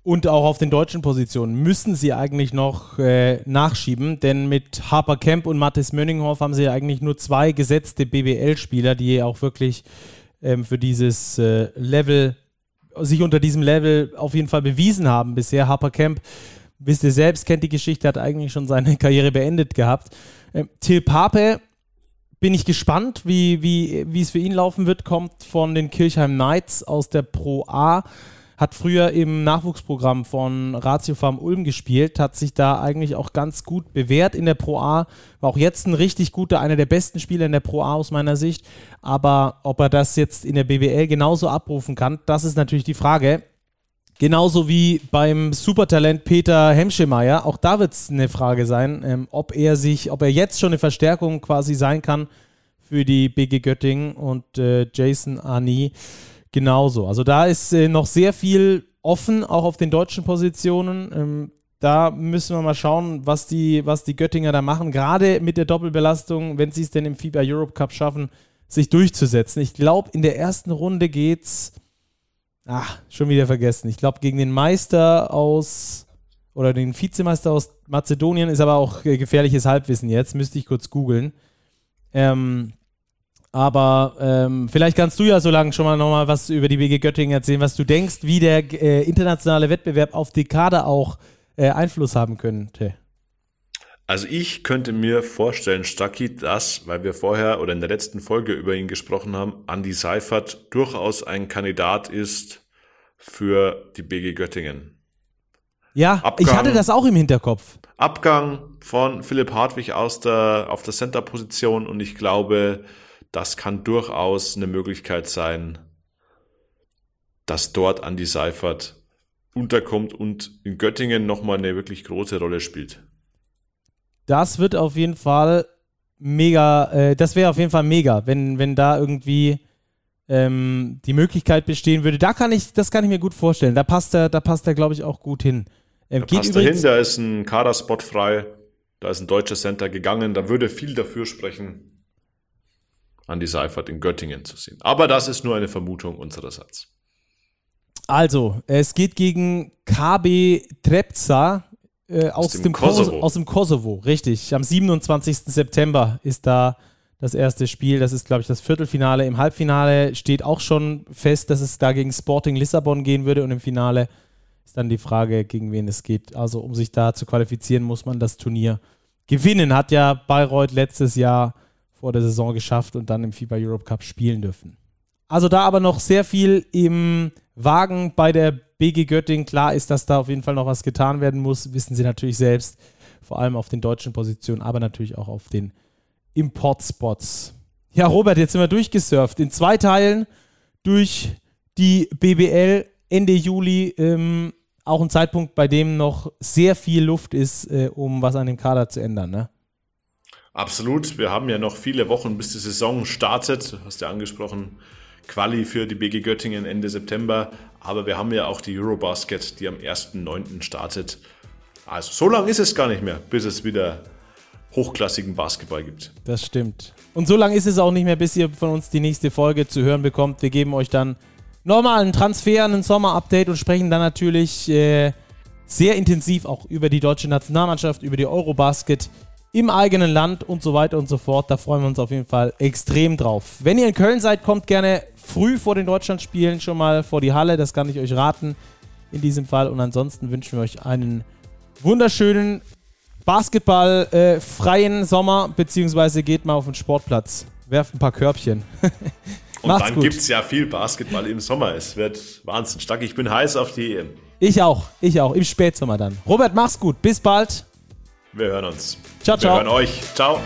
Und auch auf den deutschen Positionen müssen sie eigentlich noch äh, nachschieben, denn mit Harper Kemp und Mathis Mönninghoff haben sie eigentlich nur zwei gesetzte BBL-Spieler, die auch wirklich ähm, für dieses äh, Level, sich unter diesem Level auf jeden Fall bewiesen haben bisher. Harper Kemp, wisst ihr selbst, kennt die Geschichte, hat eigentlich schon seine <laughs> Karriere beendet gehabt. Ähm, Till Pape bin ich gespannt, wie, wie, wie es für ihn laufen wird. Kommt von den Kirchheim Knights aus der Pro A. Hat früher im Nachwuchsprogramm von Ratio Farm Ulm gespielt, hat sich da eigentlich auch ganz gut bewährt in der Pro A. War auch jetzt ein richtig guter, einer der besten Spieler in der Pro A aus meiner Sicht. Aber ob er das jetzt in der BBL genauso abrufen kann, das ist natürlich die Frage. Genauso wie beim Supertalent Peter Hemschemeyer. Auch da wird es eine Frage sein, ähm, ob er sich, ob er jetzt schon eine Verstärkung quasi sein kann für die BG Göttingen und äh, Jason Arni genauso. Also da ist äh, noch sehr viel offen, auch auf den deutschen Positionen. Ähm, da müssen wir mal schauen, was die, was die Göttinger da machen. Gerade mit der Doppelbelastung, wenn sie es denn im FIBA Europe Cup schaffen, sich durchzusetzen. Ich glaube, in der ersten Runde geht's Ach, schon wieder vergessen. Ich glaube, gegen den Meister aus oder den Vizemeister aus Mazedonien ist aber auch äh, gefährliches Halbwissen jetzt. Müsste ich kurz googeln. Ähm, aber ähm, vielleicht kannst du ja so lange schon mal nochmal was über die BG Göttingen erzählen, was du denkst, wie der äh, internationale Wettbewerb auf die Kader auch äh, Einfluss haben könnte. Also ich könnte mir vorstellen, Stucky, dass, weil wir vorher oder in der letzten Folge über ihn gesprochen haben, Andy Seifert durchaus ein Kandidat ist für die BG Göttingen. Ja, Abgang, ich hatte das auch im Hinterkopf. Abgang von Philipp Hartwig aus der, auf der Center-Position und ich glaube, das kann durchaus eine Möglichkeit sein, dass dort Andy Seifert unterkommt und in Göttingen nochmal eine wirklich große Rolle spielt das wird auf jeden Fall mega, äh, das wäre auf jeden Fall mega, wenn, wenn da irgendwie ähm, die Möglichkeit bestehen würde. Da kann ich, das kann ich mir gut vorstellen. Da passt er, da passt er, glaube ich, auch gut hin. Ähm, da passt er hin, da ist ein Kaderspot frei, da ist ein deutscher Center gegangen, da würde viel dafür sprechen, an die Seifert in Göttingen zu sehen. Aber das ist nur eine Vermutung unsererseits. Also, es geht gegen KB Trepza äh, aus, aus, dem, dem Kosovo. Kosovo. Aus dem Kosovo, richtig. Am 27. September ist da das erste Spiel. Das ist, glaube ich, das Viertelfinale. Im Halbfinale steht auch schon fest, dass es da gegen Sporting Lissabon gehen würde. Und im Finale ist dann die Frage, gegen wen es geht. Also, um sich da zu qualifizieren, muss man das Turnier gewinnen. Hat ja Bayreuth letztes Jahr vor der Saison geschafft und dann im FIBA Europe Cup spielen dürfen. Also da aber noch sehr viel im Wagen bei der BG Göttingen. Klar ist, dass da auf jeden Fall noch was getan werden muss, wissen sie natürlich selbst. Vor allem auf den deutschen Positionen, aber natürlich auch auf den Importspots. Ja, Robert, jetzt sind wir durchgesurft. In zwei Teilen durch die BBL Ende Juli. Ähm, auch ein Zeitpunkt, bei dem noch sehr viel Luft ist, äh, um was an dem Kader zu ändern, ne? Absolut. Wir haben ja noch viele Wochen, bis die Saison startet. Hast du ja angesprochen. Quali für die BG Göttingen Ende September. Aber wir haben ja auch die Eurobasket, die am 1.9. startet. Also so lange ist es gar nicht mehr, bis es wieder hochklassigen Basketball gibt. Das stimmt. Und so lange ist es auch nicht mehr, bis ihr von uns die nächste Folge zu hören bekommt. Wir geben euch dann nochmal einen Transfer, einen Sommer-Update und sprechen dann natürlich äh, sehr intensiv auch über die deutsche Nationalmannschaft, über die Eurobasket im eigenen Land und so weiter und so fort. Da freuen wir uns auf jeden Fall extrem drauf. Wenn ihr in Köln seid, kommt gerne früh vor den Deutschlandspielen schon mal vor die Halle. Das kann ich euch raten in diesem Fall. Und ansonsten wünschen wir euch einen wunderschönen basketballfreien äh, Sommer, beziehungsweise geht mal auf den Sportplatz. Werft ein paar Körbchen. <laughs> Und dann gibt es ja viel Basketball im Sommer. Es wird wahnsinnig stark. Ich bin heiß auf die EM. Ich auch, ich auch. Im Spätsommer dann. Robert, mach's gut. Bis bald. Wir hören uns. Ciao, ciao. Wir hören euch. Ciao.